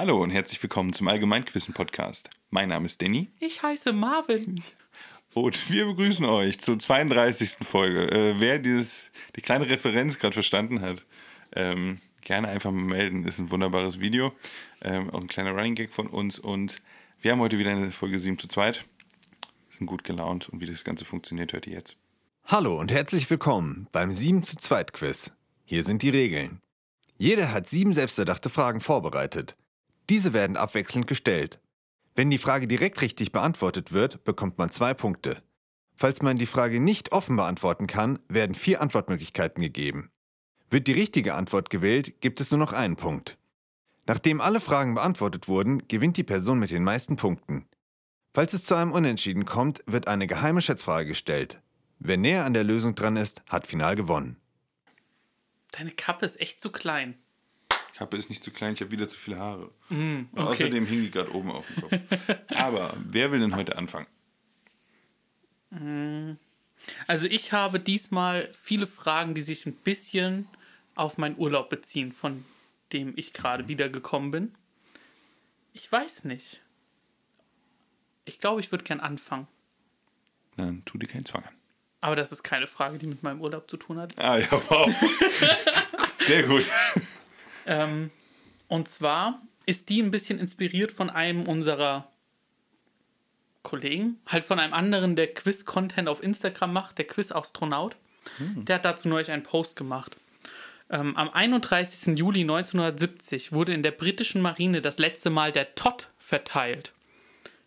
Hallo und herzlich willkommen zum Allgemeinquissen Podcast. Mein Name ist Danny. Ich heiße Marvin. Und wir begrüßen euch zur 32. Folge. Äh, wer dieses, die kleine Referenz gerade verstanden hat, ähm, gerne einfach mal melden. Ist ein wunderbares Video. Ähm, auch ein kleiner Running Gag von uns. Und wir haben heute wieder eine Folge 7 zu 2. Sind gut gelaunt und wie das Ganze funktioniert, hört ihr jetzt. Hallo und herzlich willkommen beim 7 zu 2 Quiz. Hier sind die Regeln. Jeder hat sieben selbsterdachte Fragen vorbereitet. Diese werden abwechselnd gestellt. Wenn die Frage direkt richtig beantwortet wird, bekommt man zwei Punkte. Falls man die Frage nicht offen beantworten kann, werden vier Antwortmöglichkeiten gegeben. Wird die richtige Antwort gewählt, gibt es nur noch einen Punkt. Nachdem alle Fragen beantwortet wurden, gewinnt die Person mit den meisten Punkten. Falls es zu einem Unentschieden kommt, wird eine geheime Schätzfrage gestellt. Wer näher an der Lösung dran ist, hat final gewonnen. Deine Kappe ist echt zu klein. Kappe ist nicht zu klein, ich habe wieder zu viele Haare. Mm, okay. Außerdem hing die gerade oben auf dem Kopf. Aber wer will denn heute anfangen? Also ich habe diesmal viele Fragen, die sich ein bisschen auf meinen Urlaub beziehen, von dem ich gerade wiedergekommen bin. Ich weiß nicht. Ich glaube, ich würde gern anfangen. Dann tu dir keinen Zwang an. Aber das ist keine Frage, die mit meinem Urlaub zu tun hat. Ah ja, wow. Sehr gut. Ähm, und zwar ist die ein bisschen inspiriert von einem unserer Kollegen, halt von einem anderen, der Quiz-Content auf Instagram macht, der Quiz-Astronaut. Der hat dazu neulich einen Post gemacht. Ähm, am 31. Juli 1970 wurde in der britischen Marine das letzte Mal der Todd verteilt.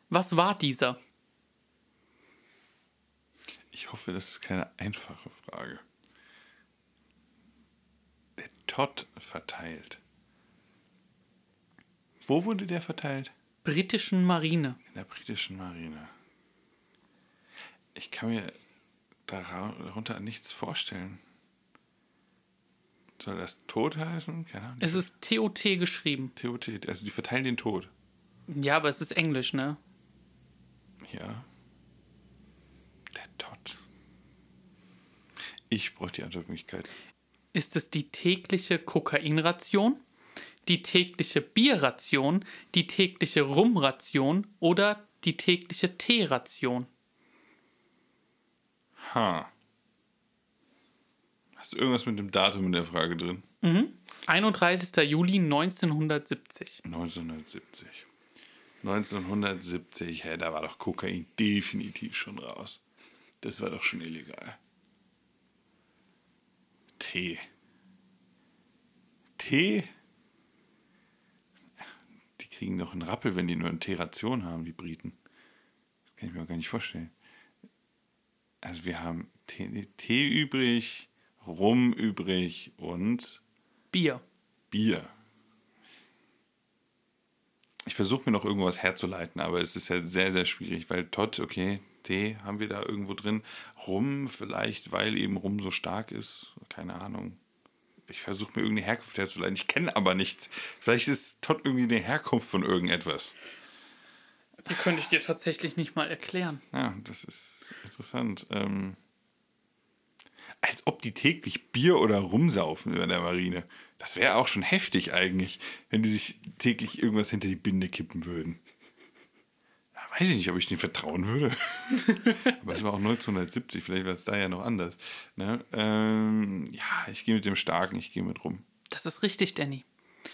Was war dieser? Ich hoffe, das ist keine einfache Frage. Der Todd verteilt. Wo wurde der verteilt? Britischen Marine. In der britischen Marine. Ich kann mir darunter nichts vorstellen. Soll das Tod heißen? Keine Ahnung. Es ist TOT geschrieben. TOT, also die verteilen den Tod. Ja, aber es ist Englisch, ne? Ja. Der Todd. Ich brauche die Antwortmöglichkeit. Ist es die tägliche Kokainration, die tägliche Bierration, die tägliche Rumration oder die tägliche Teeration? Ha. Hast du irgendwas mit dem Datum in der Frage drin? 31. Juli 1970. 1970. 1970, hä, da war doch Kokain definitiv schon raus. Das war doch schon illegal. Tee. Tee? Die kriegen doch einen Rappel, wenn die nur eine Teeration haben, die Briten. Das kann ich mir auch gar nicht vorstellen. Also wir haben Tee, Tee übrig, Rum übrig und Bier. Bier. Ich versuche mir noch irgendwas herzuleiten, aber es ist ja sehr, sehr schwierig, weil Todd, okay, Tee haben wir da irgendwo drin. Rum vielleicht, weil eben Rum so stark ist. Keine Ahnung. Ich versuche mir irgendeine Herkunft herzuleiten. Ich kenne aber nichts. Vielleicht ist Todd irgendwie eine Herkunft von irgendetwas. Die könnte ich dir tatsächlich nicht mal erklären. Ja, das ist interessant. Ähm, als ob die täglich Bier oder rumsaufen in der Marine. Das wäre auch schon heftig eigentlich, wenn die sich täglich irgendwas hinter die Binde kippen würden. Weiß ich nicht, ob ich denen vertrauen würde. Aber es war auch 1970, vielleicht war es da ja noch anders. Ne? Ähm, ja, ich gehe mit dem Starken, ich gehe mit rum. Das ist richtig, Danny.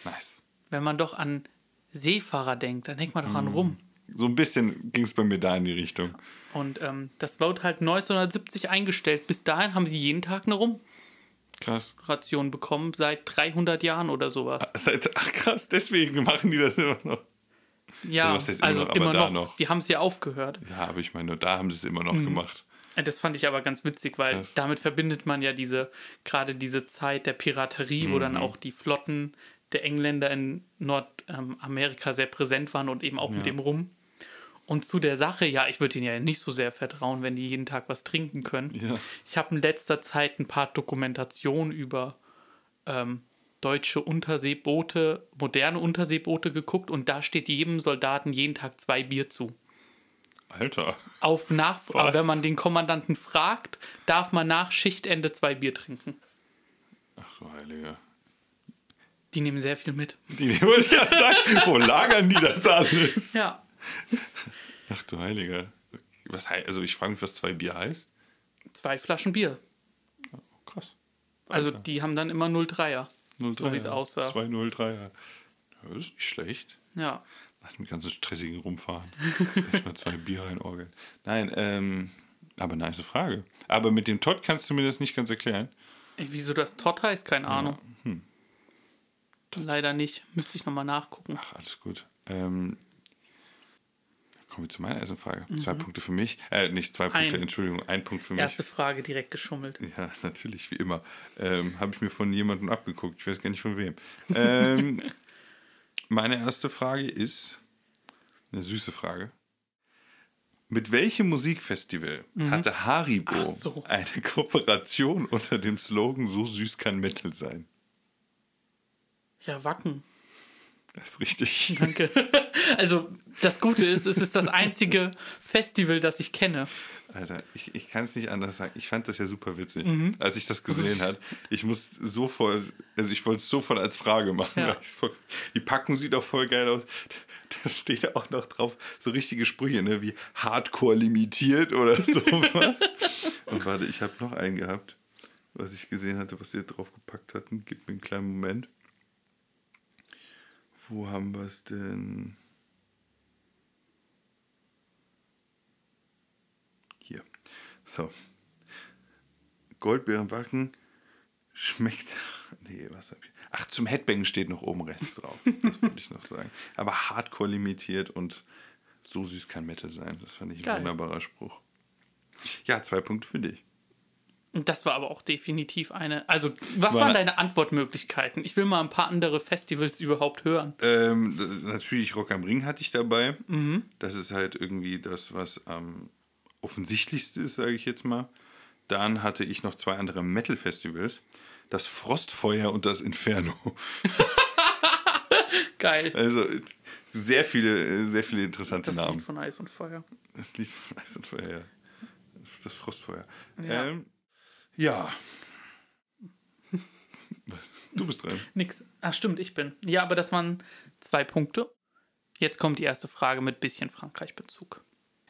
Nice. Wenn man doch an Seefahrer denkt, dann denkt man doch an Rum. So ein bisschen ging es bei mir da in die Richtung. Und ähm, das wurde halt 1970 eingestellt. Bis dahin haben sie jeden Tag eine Krass. Rumration bekommen, seit 300 Jahren oder sowas. Seit, ach krass, deswegen machen die das immer noch. Ja, heißt immer also noch, aber immer da noch. noch. Die haben es ja aufgehört. Ja, aber ich meine, da haben sie es immer noch gemacht. Äh, Das fand ich aber ganz witzig, weil Krass. damit verbindet man ja diese, gerade diese Zeit der Piraterie, wo Mhm. dann auch die Flotten der Engländer in Nordamerika sehr präsent waren und eben auch mit dem Rum. Und zu der Sache, ja, ich würde ihnen ja nicht so sehr vertrauen, wenn die jeden Tag was trinken können. Ja. Ich habe in letzter Zeit ein paar Dokumentationen über ähm, deutsche Unterseeboote, moderne Unterseeboote geguckt und da steht jedem Soldaten jeden Tag zwei Bier zu. Alter. Auf nach, Was? aber wenn man den Kommandanten fragt, darf man nach Schichtende zwei Bier trinken. Ach du Heilige. Die nehmen sehr viel mit. Die ich gerade sagen, wo lagern die das alles? Ja. Ach du Heiliger. Was heißt, also ich frage mich, was zwei Bier heißt. Zwei Flaschen Bier. Krass. Also die haben dann immer 0,3er. 03, So wie es aussah. 203. Ja, das ist nicht schlecht. Ja. Nach dem ganzen stressigen Rumfahren. Echt mal zwei Bier reinorgeln. Nein, ähm, aber nice Frage. Aber mit dem Todd kannst du mir das nicht ganz erklären. Ey, Wieso das Todd heißt, keine Ahnung. hm. Leider nicht. Müsste ich nochmal nachgucken. Ach, alles gut. Ähm, kommen wir zu meiner ersten Frage. Mhm. Zwei Punkte für mich. Äh, nicht zwei Punkte, Ein. Entschuldigung, ein Punkt für mich. Erste Frage direkt geschummelt. Ja, natürlich, wie immer. Ähm, Habe ich mir von jemandem abgeguckt. Ich weiß gar nicht von wem. Ähm, meine erste Frage ist eine süße Frage. Mit welchem Musikfestival hatte Haribo Mhm. So. eine Kooperation unter dem Slogan So süß kann Metal sein? Ja, Wacken. Das ist richtig. Danke. Also, das Gute ist, es ist das einzige Festival, das ich kenne. Alter, ich, ich kann es nicht anders sagen. Ich fand das ja super witzig, Mhm. als ich das gesehen habe. Ich muss sofort, also ich wollte es sofort als Frage machen. Ja. voll- Die Packung sieht auch voll geil aus. Da steht auch noch drauf so richtige Sprüche, ne, wie Hardcore limitiert oder sowas. Und warte, ich habe noch einen gehabt, was ich gesehen hatte, was sie drauf gepackt hatten. Gib mir einen kleinen Moment. Wo haben wir es denn? Hier. So. Goldbeerenwacken schmeckt. Nee, was hab ich? Ach, zum Headbang steht noch oben rechts drauf. Das wollte ich noch sagen. Aber hardcore limitiert und so süß kann Metal sein. Das fand ich ein Geil. wunderbarer Spruch. Ja, zwei Punkte für dich. Das war aber auch definitiv eine. Also, was War waren eine- deine Antwortmöglichkeiten? Ich will mal ein paar andere Festivals überhaupt hören. Ähm, das- natürlich Rock am Ring hatte ich dabei. Das ist halt irgendwie das, was am offensichtlichste ist, sage ich jetzt mal. Dann hatte ich noch zwei andere Metal-Festivals. Das Frostfeuer und das Inferno. Geil. Also sehr viele, sehr viele interessante Das Namen. Lied von Eis und Feuer. Das Lied von Eis und Feuer, ja. Das Frostfeuer. Ja. Ähm, ja. Du bist dran. Nix. Ach, stimmt, ich bin. Ja, aber das waren zwei Punkte. Jetzt kommt die erste Frage mit bisschen Frankreich-Bezug.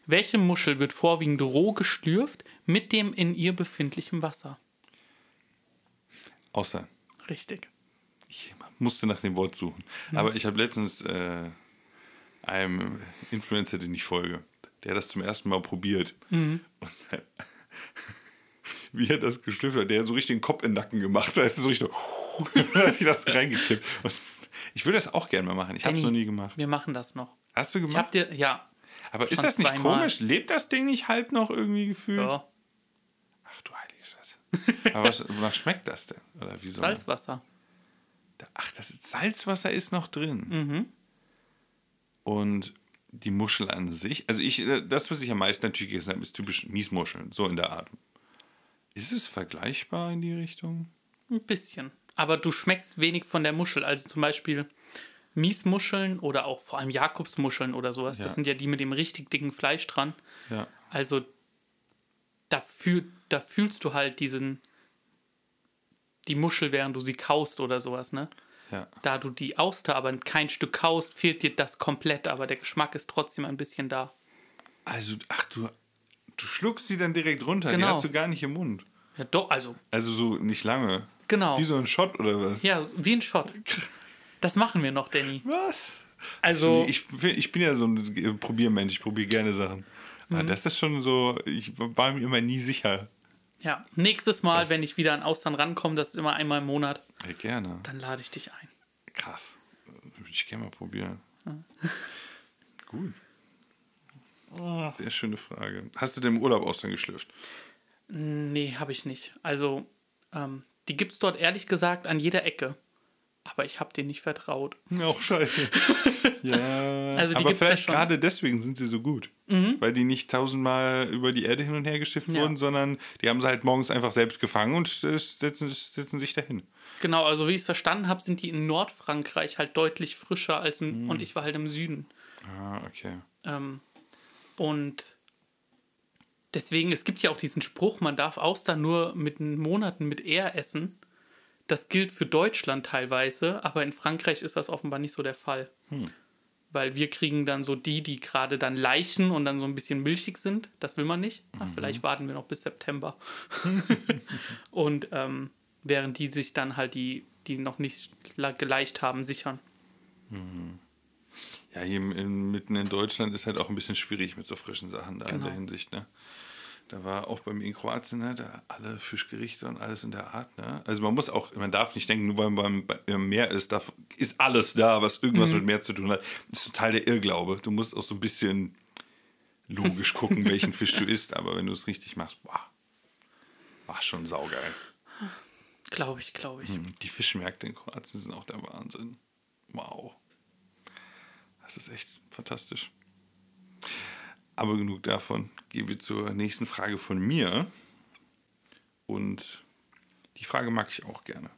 Welche Muschel wird vorwiegend roh geschlürft mit dem in ihr befindlichen Wasser? Außer, Richtig. ich musste nach dem Wort suchen. Aber ich habe letztens äh, einem Influencer, den ich folge, der hat das zum ersten Mal probiert. Und sein, wie er das geschlüpft hat, der hat so richtig den Kopf in den Nacken gemacht. Da ist so richtig da hat sich das reingekippt. Und ich würde das auch gerne mal machen. Ich habe es noch nie gemacht. Wir machen das noch. Hast du Ich gemacht? hab dir, ja. Aber ist das nicht zweimal. komisch? Lebt das Ding nicht halb noch irgendwie gefühlt? ja. Ach du heilige Scheiße. Aber was, wonach schmeckt das denn? Oder wieso? Salzwasser. Ach, das ist Salzwasser ist noch drin. Mhm. Und die Muschel an sich, also ich, äh, das, was ich am meisten natürlich gegessen habe, ist typisch Miesmuscheln, so in der Art. Ist es vergleichbar in die Richtung? Ein bisschen. Aber du schmeckst wenig von der Muschel. Also zum Beispiel Miesmuscheln oder auch vor allem Jakobsmuscheln oder sowas. Ja. Das sind ja die mit dem richtig dicken Fleisch dran. Ja. Also da, fühl, da fühlst du halt diesen die Muschel, während du sie kaust oder sowas, ne? Ja. Da du die Auster aber kein Stück kaust, fehlt dir das komplett, aber der Geschmack ist trotzdem ein bisschen da. Also, ach du, du schluckst sie dann direkt runter, die Genau. hast du gar nicht im Mund. Ja, doch, also, Also so nicht lange. genau. Wie so ein Shot oder was? Ja, wie ein Shot. Das machen wir noch, Danny. Was? Also, Ich, bin- ich bin ja so ein Probiermensch, ich probiere gerne Sachen. Mhm. Aber das ist schon so, ich war mir immer nie sicher. ja, nächstes Mal, wenn ich wieder an Austern rankomme, das ist immer einmal im Monat, Ja, gerne. dann lade ich dich ein. Krass. Würde ich gerne mal probieren. Gut. Oh. Sehr schöne Frage. Hast du denn im Urlaub Austern geschlürft? Nee, habe ich nicht. Also, ähm, die gibt es dort ehrlich gesagt an jeder Ecke. Aber ich habe denen nicht vertraut. Auch scheiße. ja. Also aber ja vielleicht. Mhm. gerade deswegen sind sie so gut. Weil die nicht tausendmal über die Erde hin und her geschifft Ja. wurden, sondern die haben sie halt morgens einfach selbst gefangen und setzen, setzen sich dahin. Genau, also wie ich es verstanden habe, sind die in Nordfrankreich halt deutlich frischer als im, und ich war halt im Süden. Ah, okay. Ähm, und deswegen, es gibt ja auch diesen Spruch, man darf Austern nur mit Monaten mit R essen, das gilt für Deutschland teilweise, aber in Frankreich ist das offenbar nicht so der Fall. Weil wir kriegen dann so die, die gerade dann leichen und dann so ein bisschen milchig sind. Das will man nicht. Ach, vielleicht warten wir noch bis September. und ähm, während die sich dann halt die, die noch nicht geleicht haben, sichern. Ja, hier in, mitten in Deutschland ist halt auch ein bisschen schwierig mit so frischen Sachen da in Genau. der Hinsicht, ne? Da war auch bei mir in Kroatien, ne, da alle Fischgerichte und alles in der Art, ne? Also man muss auch, man darf nicht denken, nur weil man beim beim Meer ist, darf, ist alles da, was irgendwas mit Meer zu tun hat. Das ist total der Irrglaube. Du musst auch so ein bisschen logisch gucken, welchen Fisch du isst, aber wenn du es richtig machst, boah, war schon saugeil. Glaube ich, glaube ich. Hm, Die Fischmärkte in Kroatien sind auch der Wahnsinn. Wow. Das ist echt fantastisch. Aber genug davon. Gehen wir zur nächsten Frage von mir. Und die Frage mag ich auch gerne.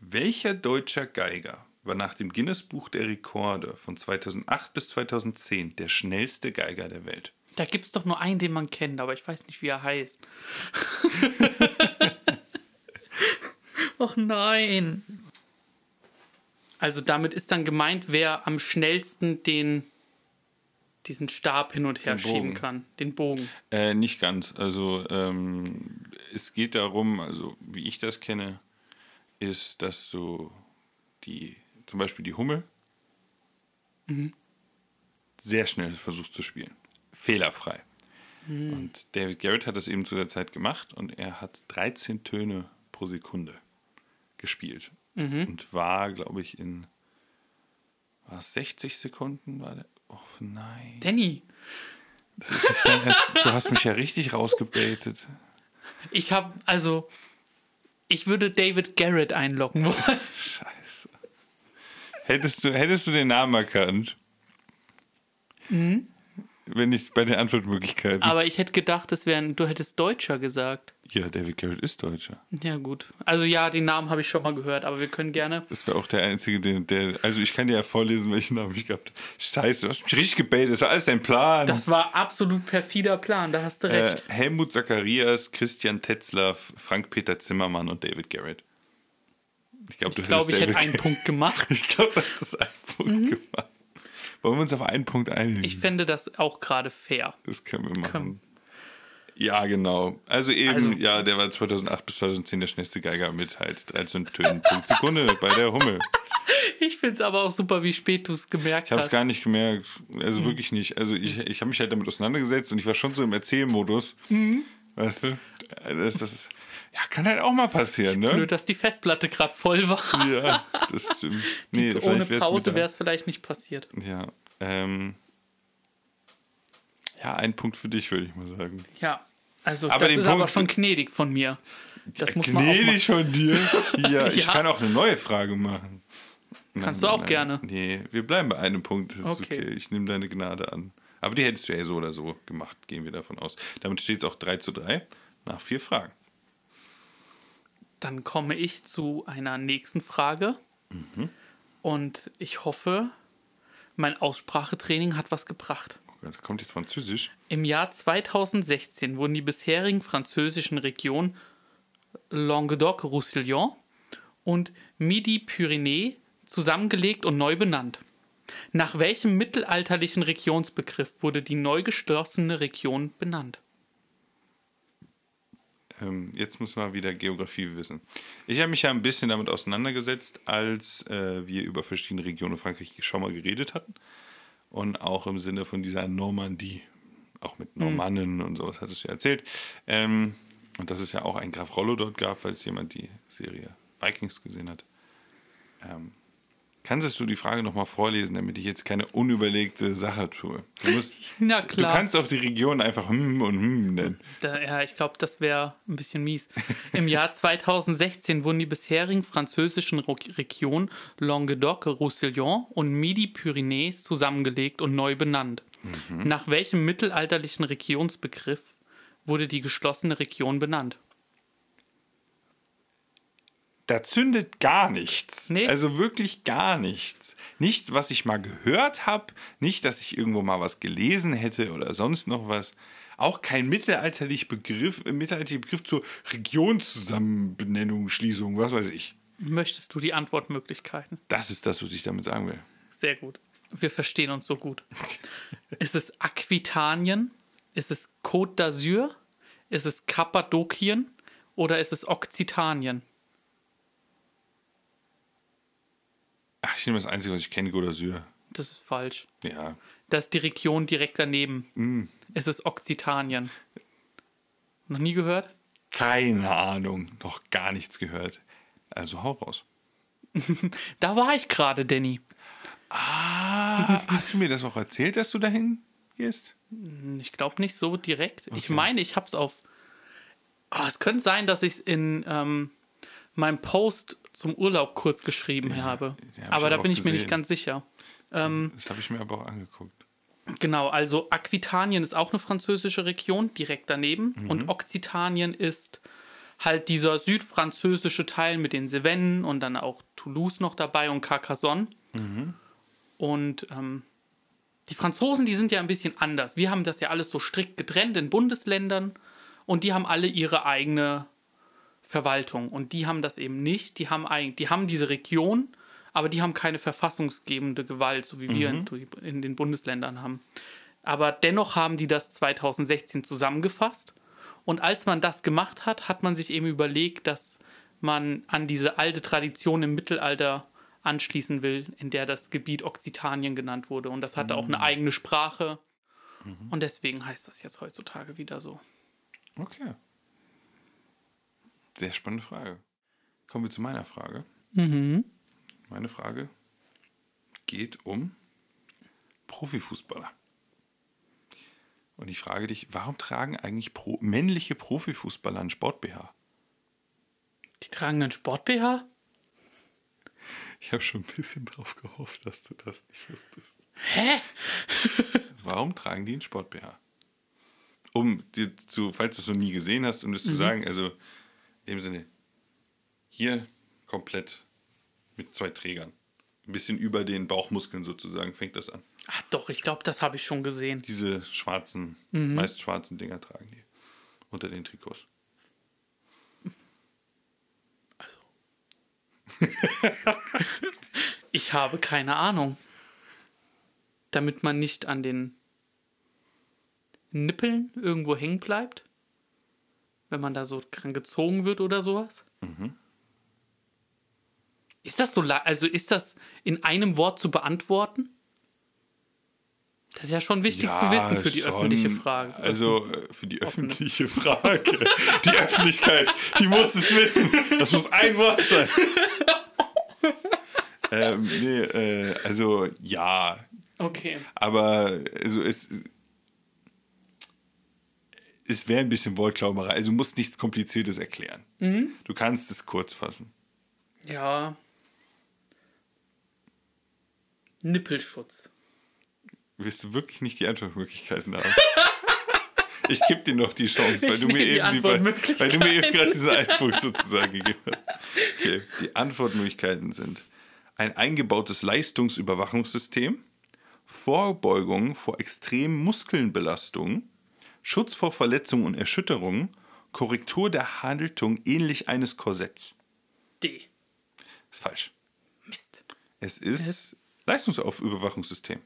Welcher deutscher Geiger war nach dem Guinness-Buch der Rekorde von 2008 bis 2010 der schnellste Geiger der Welt? Da gibt es doch nur einen, den man kennt, aber ich weiß nicht, wie er heißt. Och nein. Also damit ist dann gemeint, wer am schnellsten den diesen Stab hin und her Den Bogen. schieben kann, den Bogen. Äh, nicht ganz. Also ähm, es geht darum, also wie ich das kenne, ist, dass du die, zum Beispiel die Hummel sehr schnell versuchst zu spielen. Fehlerfrei. Und David Garrett hat das eben zu der Zeit gemacht und er hat 13 Töne pro Sekunde gespielt. Und war, glaube ich, in war es 60 Sekunden? War der? Oh nein. Danny, Ernst. Du hast mich ja richtig rausgebaitet. ich habe also ich würde David Garrett einloggen wollen. Scheiße. Hättest du, hättest du den Namen erkannt? Wenn nicht bei den Antwortmöglichkeiten. Aber ich hätte gedacht, das wären du hättest Deutscher gesagt. Ja, David Garrett ist Deutscher. Ja, gut. Also ja, den Namen habe ich schon mal gehört, aber wir können gerne Das war auch der einzige, den, der. Also ich kann dir ja vorlesen, welchen Namen ich gehabt habe. Scheiße, du hast mich richtig gebaitet. Das war alles dein Plan. Das war absolut perfider Plan, da hast du äh, recht. Helmut Zacharias, Christian Tetzlaff, Frank-Peter Zimmermann und David Garrett. Ich glaube, du ich glaube, ich hätte einen Punkt gemacht. Ich glaube, du hättest einen Punkt gemacht. Wollen wir uns auf einen Punkt einigen? Ich fände das auch gerade fair. Das können wir machen. Können- Ja, genau. Also eben, Also- ja, der war 2008 bis 2010 der schnellste Geiger mit halt 13 Tönen pro Sekunde bei der Hummel. Ich finde es aber auch super, wie spät du es gemerkt Ich habe es hast. gar nicht gemerkt. Also wirklich nicht. Also ich, ich habe mich halt damit auseinandergesetzt und ich war schon so im Erzählmodus. Weißt du? Das, das ist, ja, kann halt auch mal passieren, ne? Blöd, dass die Festplatte gerade voll war. Ja, das stimmt. Nee, Ohne vielleicht wär's Pause wäre es vielleicht nicht passiert. Ja, ähm, ja, ein Punkt für dich, würde ich mal sagen. Ja, also Aber das ist aber Punkt- schon gnädig von mir. Das muss man Gnädig von dir. Ja, ich Ja. kann auch eine neue Frage machen. Kannst du auch gerne. Nee, wir bleiben bei einem Punkt. Das ist okay. Okay. Ich nehme deine Gnade an. Aber die hättest du ja so oder so gemacht, gehen wir davon aus. Damit steht es auch 3 zu 3 nach vier Fragen. Dann komme ich zu einer nächsten Frage. Mhm. Und ich hoffe, mein Aussprachetraining hat was gebracht. Da kommt jetzt Französisch. Im Jahr 2016 wurden die bisherigen französischen Regionen Languedoc-Roussillon und Midi-Pyrénées zusammengelegt und neu benannt. Nach welchem mittelalterlichen Regionsbegriff wurde die neu geschlossene Region benannt? Ähm, jetzt muss man wieder Geografie wissen. Ich habe mich ja ein bisschen damit auseinandergesetzt, als äh, wir über verschiedene Regionen Frankreich schon mal geredet hatten. Und auch im Sinne von dieser Normandie. Auch mit Normannen und sowas hattest du ja erzählt. Ähm, und dass es ja auch einen Graf Rollo dort gab, falls jemand die Serie Vikings gesehen hat. Ähm, kannst du die Frage nochmal vorlesen, damit ich jetzt keine unüberlegte Sache tue? Du, musst, Na du klar. kannst auch die Region einfach hm und hm nennen. Da, ja, ich glaube, das wäre ein bisschen mies. Im Jahr 2016 wurden die bisherigen französischen Regionen Languedoc, Roussillon und Midi-Pyrénées zusammengelegt und neu benannt. Nach welchem mittelalterlichen Regionsbegriff wurde die geschlossene Region benannt? Da zündet gar nichts. Nee. Also wirklich gar nichts. Nicht, was ich mal gehört habe, nicht, dass ich irgendwo mal was gelesen hätte oder sonst noch was. auch kein mittelalterlicher Begriff, äh, mittelalterlicher Begriff zur Regionszusammenbenennung, Schließung, was weiß ich. Möchtest du die Antwortmöglichkeiten? Das ist das, was ich damit sagen will. Sehr gut. Wir verstehen uns so gut. ist es Aquitanien? Ist es Côte d'Azur? Ist es Kappadokien? Oder ist es Okzitanien? Ach, ich nehme das Einzige, was ich kenne, Côte. Das ist falsch. Ja. Das ist die Region direkt daneben. Mm. Es ist Okzitanien. Noch nie gehört? Keine Ahnung, noch gar nichts gehört. Also hau raus. Da war ich gerade, Danny. Ah, hast du mir das auch erzählt, dass du dahin gehst? Ich glaube nicht so direkt. Ich meine, ich habe es auf. Oh, es könnte sein, dass ich es in ähm, meinem Post zum Urlaub kurz geschrieben habe. den hab Aber da bin ich mir nicht ganz sicher. Ähm, Das habe ich mir aber auch angeguckt. Genau, also Aquitanien ist auch eine französische Region, direkt daneben. Und Okzitanien ist halt dieser südfranzösische Teil mit den Cevennen und dann auch Toulouse noch dabei und Carcassonne. Und ähm, die Franzosen, die sind ja ein bisschen anders. Wir haben das ja alles so strikt getrennt in Bundesländern und die haben alle ihre eigene Verwaltung. Und die haben das eben nicht. Die haben, eig- die haben diese Region, aber die haben keine verfassungsgebende Gewalt, so wie wir in, in den Bundesländern haben. Aber dennoch haben die das 2016 zusammengefasst. Und als man das gemacht hat, hat man sich eben überlegt, dass man an diese alte Tradition im Mittelalter anschließen will, in der das Gebiet Okzitanien genannt wurde. Und das hatte auch eine eigene Sprache. Und deswegen heißt das jetzt heutzutage wieder so. Okay. Sehr spannende Frage. Kommen wir zu meiner Frage. Meine Frage geht um Profifußballer. Und ich frage dich, warum tragen eigentlich Pro männliche Profifußballer einen Sport-BH? Die tragen einen Sport-BH? Ich habe schon ein bisschen drauf gehofft, dass du das nicht wusstest. Hä? Warum tragen die einen Sport-BH? Um dir zu, falls du es noch nie gesehen hast, um das zu sagen, also in dem Sinne, hier komplett mit zwei Trägern. Ein bisschen über den Bauchmuskeln sozusagen fängt das an. Ach doch, ich glaube, das habe ich schon gesehen. Diese schwarzen, meist schwarzen Dinger tragen die unter den Trikots. Ich habe keine Ahnung. Damit man nicht an den Nippeln irgendwo hängen bleibt? Wenn man da so dran gezogen wird oder sowas? Ist das so, also ist das in einem Wort zu beantworten? Das ist ja schon wichtig zu wissen für die schon. öffentliche Frage. Also äh, für die öffentliche Frage. die Öffentlichkeit, die muss es wissen. Das muss ein Wort sein. ähm, nee, äh, also ja, Okay. aber also es, es wäre ein bisschen Wortklauberei. Also du musst nichts Kompliziertes erklären. Du kannst es kurz fassen. Ja. Nippelschutz. Willst du wirklich nicht die Antwortmöglichkeiten haben? Ich gebe dir noch die Chance, weil du, die eben die, Antwortmöglichkeiten. weil du mir eben gerade diesen Einpunkt sozusagen gegeben hast. Okay. Die Antwortmöglichkeiten sind ein eingebautes Leistungsüberwachungssystem, Vorbeugung vor extremen Muskelnbelastungen, Schutz vor Verletzungen und Erschütterungen, Korrektur der Haltung ähnlich eines Korsetts. D. Ist falsch. Mist. Es ist Leistungsüberwachungssystem.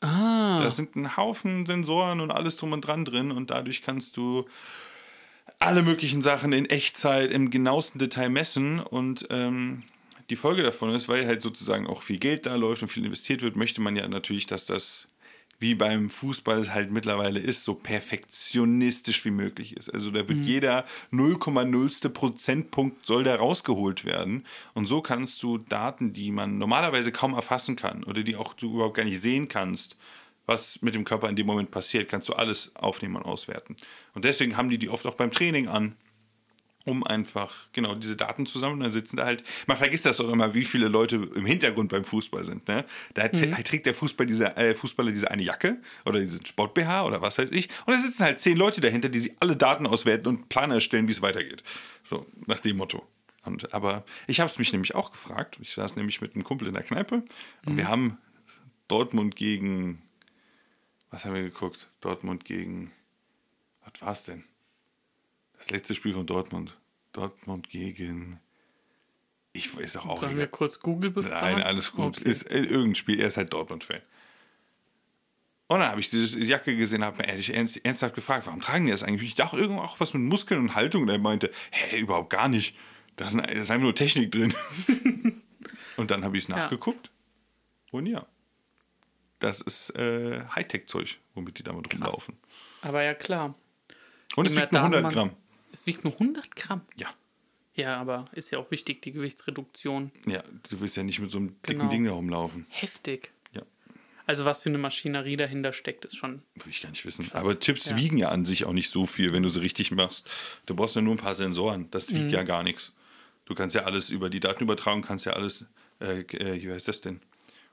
Ah. Da sind ein Haufen Sensoren und alles drum und dran drin und dadurch kannst du alle möglichen Sachen in Echtzeit im genauesten Detail messen und ähm, die Folge davon ist, weil halt sozusagen auch viel Geld da läuft und viel investiert wird, möchte man ja natürlich, dass das wie beim Fußball es halt mittlerweile ist, so perfektionistisch wie möglich ist. Also da wird jeder 0,0. Prozentpunkt soll da rausgeholt werden. Und so kannst du Daten, die man normalerweise kaum erfassen kann oder die auch du überhaupt gar nicht sehen kannst, was mit dem Körper in dem Moment passiert, kannst du alles aufnehmen und auswerten. Und deswegen haben die die oft auch beim Training an, um einfach genau diese Daten zu sammeln. Dann sitzen da halt, man vergisst das auch immer, wie viele Leute im Hintergrund beim Fußball sind. Ne? Da hat- trägt der Fußball diese, äh, Fußballer diese eine Jacke oder diesen Sport-BH oder was weiß ich. Und da sitzen halt zehn Leute dahinter, die sich alle Daten auswerten und Pläne erstellen, wie es weitergeht. So, nach dem Motto. Und, aber ich habe es mich nämlich auch gefragt. Ich saß nämlich mit einem Kumpel in der Kneipe und wir haben Dortmund gegen, was haben wir geguckt? Dortmund gegen, Was war's denn? Das letzte Spiel von Dortmund. Dortmund gegen. Ich weiß auch, auch Sollen wir kurz Google befragen? Nein, alles gut. Okay. Ist äh, irgendein Spiel, er ist halt Dortmund-Fan. Und dann habe ich diese Jacke gesehen, habe mir ehrlich ernst, ernsthaft gefragt, warum tragen die das eigentlich? Ich dachte irgendwo auch was mit Muskeln und Haltung. Und er meinte, hä, überhaupt gar nicht. Da ist, ein- da ist einfach nur Technik drin. und dann habe ich es Ja. nachgeguckt. Und ja, das ist äh, Hightech-Zeug, womit die damit rumlaufen. Aber ja, klar. Und es wiegt nur 100 Daten Gramm. Es wiegt nur 100 Gramm. Ja. Ja, aber ist ja auch wichtig, die Gewichtsreduktion. Ja, du willst ja nicht mit so einem dicken Genau. Ding da rumlaufen. Heftig. Ja, Also was für eine Maschinerie dahinter steckt, ist schon. will ich gar nicht wissen. Aber Chips Ja. wiegen ja an sich auch nicht so viel, wenn du sie richtig machst. Du brauchst ja nur ein paar Sensoren. Das Mhm. wiegt ja gar nichts. Du kannst ja alles über die Datenübertragung, kannst ja alles, äh, äh, wie heißt das denn,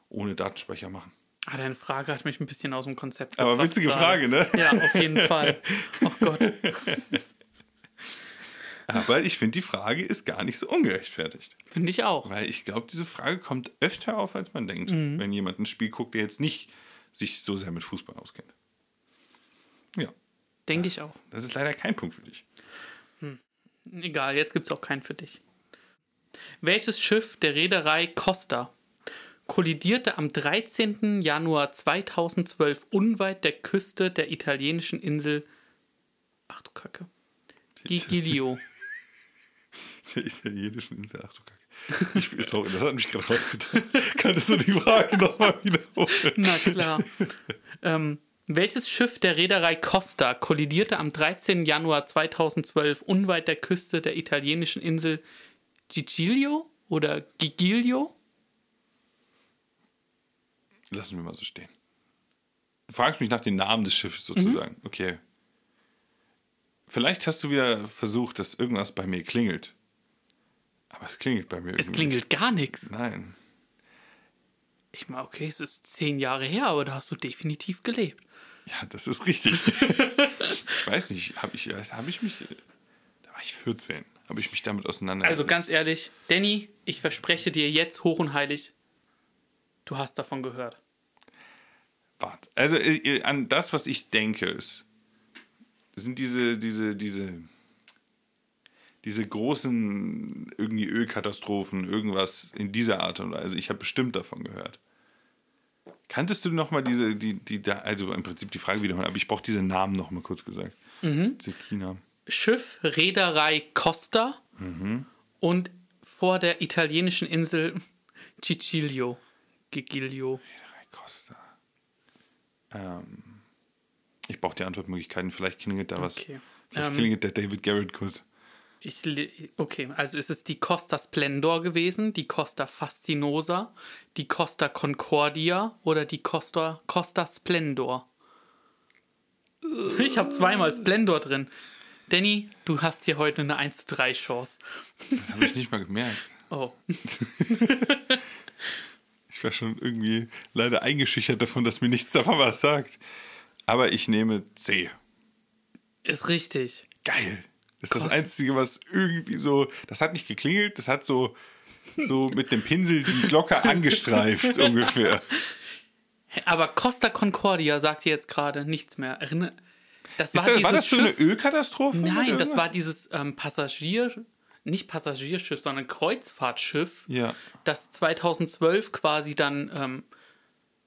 ohne Datenspeicher machen. Ah, deine Frage hat mich ein bisschen aus dem Konzept Aber gebracht witzige gerade. Frage, ne? Ja, auf jeden Fall. Oh Gott. Aber ich finde, die Frage ist gar nicht so ungerechtfertigt. Finde ich auch. Weil ich glaube, diese Frage kommt öfter auf, als man denkt, Mhm. wenn jemand ein Spiel guckt, der jetzt nicht sich so sehr mit Fußball auskennt. Ja, Denke ich auch. das ist leider kein Punkt für dich. Egal, jetzt gibt es auch keinen für dich. Welches Schiff der Reederei Costa kollidierte am 13. Januar 2012 unweit der Küste der italienischen Insel. Ach du Kacke. Giglio. Der italienischen Insel, ach du Kacke. Ich, sorry, das hat mich gerade rausgetan. Könntest du die Frage nochmal wiederholen? Na klar. ähm, welches Schiff der Reederei Costa kollidierte am 13. Januar 2012 unweit der Küste der italienischen Insel Giglio oder Giglio? Lassen wir mal so stehen. Du fragst mich nach dem Namen des Schiffes sozusagen. Okay. Vielleicht hast du wieder versucht, dass irgendwas bei mir klingelt. Aber es klingelt bei mir Es irgendwie klingelt gar nichts. nicht. Nein. Ich meine, okay, es ist zehn Jahre her, aber da hast du definitiv gelebt. Ja, das ist richtig. ich weiß nicht, habe ich, hab ich mich. Da war ich 14. Habe ich mich damit auseinandergesetzt. Also ganz ehrlich, Danny, ich verspreche dir jetzt hoch und heilig, du hast davon gehört. Warte. Also äh, äh, an das, was ich denke, ist, sind diese, diese, diese, diese großen irgendwie Ölkatastrophen, irgendwas in dieser Art und Weise. Ich habe bestimmt davon gehört. Kanntest du noch mal diese, die, die, da, also im Prinzip die Frage wiederholen, aber ich brauche diese Namen noch mal kurz gesagt. Diese China. Schiff Reederei Costa und vor der italienischen Insel Giglio. Giglio. Costa. Ähm, ich brauche die Antwortmöglichkeiten. Vielleicht klingelt da was. Okay. Vielleicht Ähm, klingelt der David Garrett kurz. Ich, okay, also ist es die Costa Splendor gewesen, die Costa Fascinosa, die Costa Concordia oder die Costa, Costa Splendor? Ich habe zweimal Splendor drin. Danny, du hast hier heute eine 1 zu 3 Chance. Das habe ich nicht mal gemerkt. Oh, Ich war schon irgendwie leider eingeschüchtert davon, dass mir nichts davon was sagt. Aber ich nehme C. ist richtig. Geil. Das ist das Krass. Einzige, was irgendwie so. Das hat nicht geklingelt, das hat so, so mit dem Pinsel die Glocke angestreift ungefähr. Aber Costa Concordia sagt dir jetzt gerade nichts mehr. Erinner das war, das, war das so eine Ölkatastrophe? Nein, das war dieses ähm, Passagier, nicht Passagierschiff, sondern Kreuzfahrtschiff, Ja. das 2012 quasi dann ähm,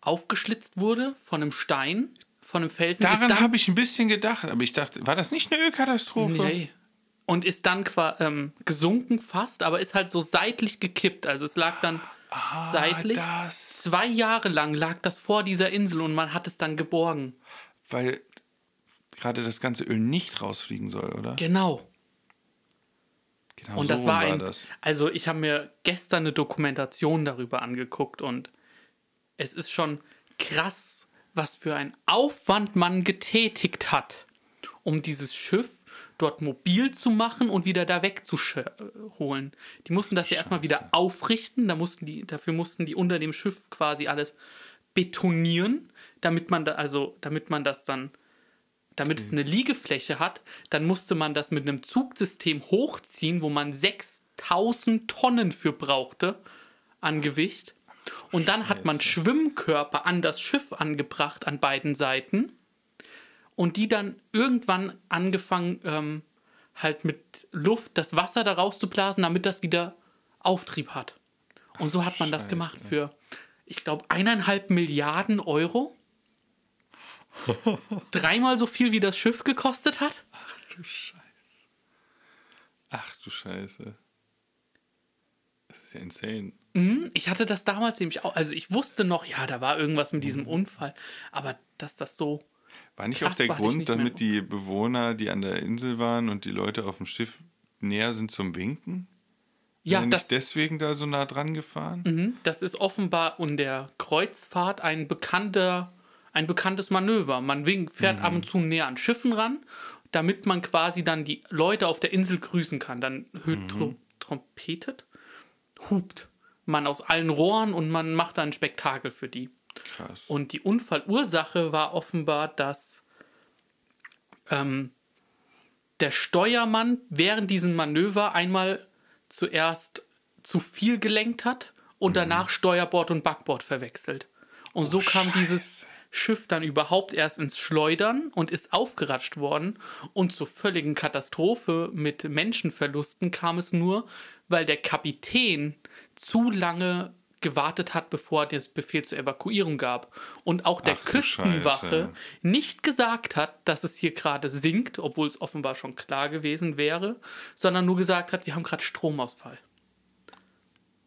aufgeschlitzt wurde von einem Stein, von einem Felsen. Daran habe ich ein bisschen gedacht, aber ich dachte, war das nicht eine Ölkatastrophe? Nee. Und ist dann ähm, gesunken fast, aber ist halt so seitlich gekippt. Also es lag dann seitlich. Ah, das. Zwei Jahre lang lag das vor dieser Insel und man hat es dann geborgen. Weil gerade das ganze Öl nicht rausfliegen soll, oder? Genau. Genau Und so das war ein. das. Also, ich habe mir gestern eine Dokumentation darüber angeguckt und es ist schon krass, was für ein Aufwand man getätigt hat, um dieses Schiff dort mobil zu machen und wieder da wegzuholen. Die mussten das ja erstmal wieder aufrichten, da mussten die, dafür mussten die unter dem Schiff quasi alles betonieren, damit man da, also damit man das dann damit es eine Liegefläche hat, dann musste man das mit einem Zugsystem hochziehen, wo man 6000 Tonnen für brauchte an Gewicht. Und dann hat man Schwimmkörper an das Schiff angebracht an beiden Seiten. Und die dann irgendwann angefangen, ähm, halt mit Luft das Wasser da rauszublasen, damit das wieder Auftrieb hat. Und so hat man das Scheiße. gemacht für, ich glaube, eineinhalb Milliarden Euro. Dreimal so viel, wie das Schiff gekostet hat. Du Scheiße. Ach du Scheiße. Das ist ja insane. Ich hatte das damals nämlich auch, also ich wusste noch, ja, da war irgendwas mit Mhm. diesem Unfall, aber dass das so, War nicht Krass, auch der Grund, damit die Bewohner, die an der Insel waren und die Leute auf dem Schiff näher sind zum Winken? ja, Sind das, nicht deswegen da so nah dran gefahren? Mhm, das ist offenbar in der Kreuzfahrt ein bekannter, ein bekanntes Manöver. Man winkt, fährt ab und zu näher an Schiffen ran, damit man quasi dann die Leute auf der Insel grüßen kann. Dann hört, trom trompetet, hupt man aus allen Rohren und man macht dann ein Spektakel für die. Krass. Und die Unfallursache war offenbar, dass ähm, der Steuermann während diesem Manöver einmal zuerst zu viel gelenkt hat und danach Steuerbord und Backbord verwechselt. Und so kam dieses Schiff dann überhaupt erst ins Schleudern und ist aufgeratscht worden. Und zur völligen Katastrophe mit Menschenverlusten kam es nur, weil der Kapitän zu lange gewartet hat, bevor er das Befehl zur Evakuierung gab. Und auch der Ach Küstenwache nicht gesagt hat, dass es hier gerade sinkt, obwohl es offenbar schon klar gewesen wäre, sondern nur gesagt hat, wir haben gerade Stromausfall.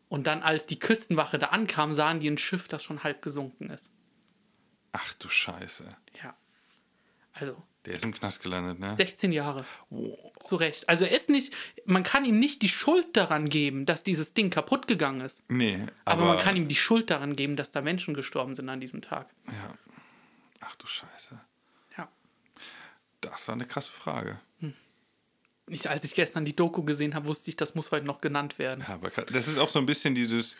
Und dann, als die Küstenwache da ankam, sahen die ein Schiff, das schon halb gesunken ist. Ach du Scheiße. Ja. Also, Der ist im Knast gelandet, ne? 16 Jahre. Zu Recht. Also, er ist nicht, man kann ihm nicht die Schuld daran geben, dass dieses Ding kaputt gegangen ist. Nee, Aber, aber, man kann ihm die Schuld daran geben, dass da Menschen gestorben sind an diesem Tag. Ja. Ach du Scheiße. Ja. Das war eine krasse Frage. Ich, als ich gestern die Doku gesehen habe, wusste ich, das muss heute noch genannt werden. Ja, aber das ist auch so ein bisschen dieses,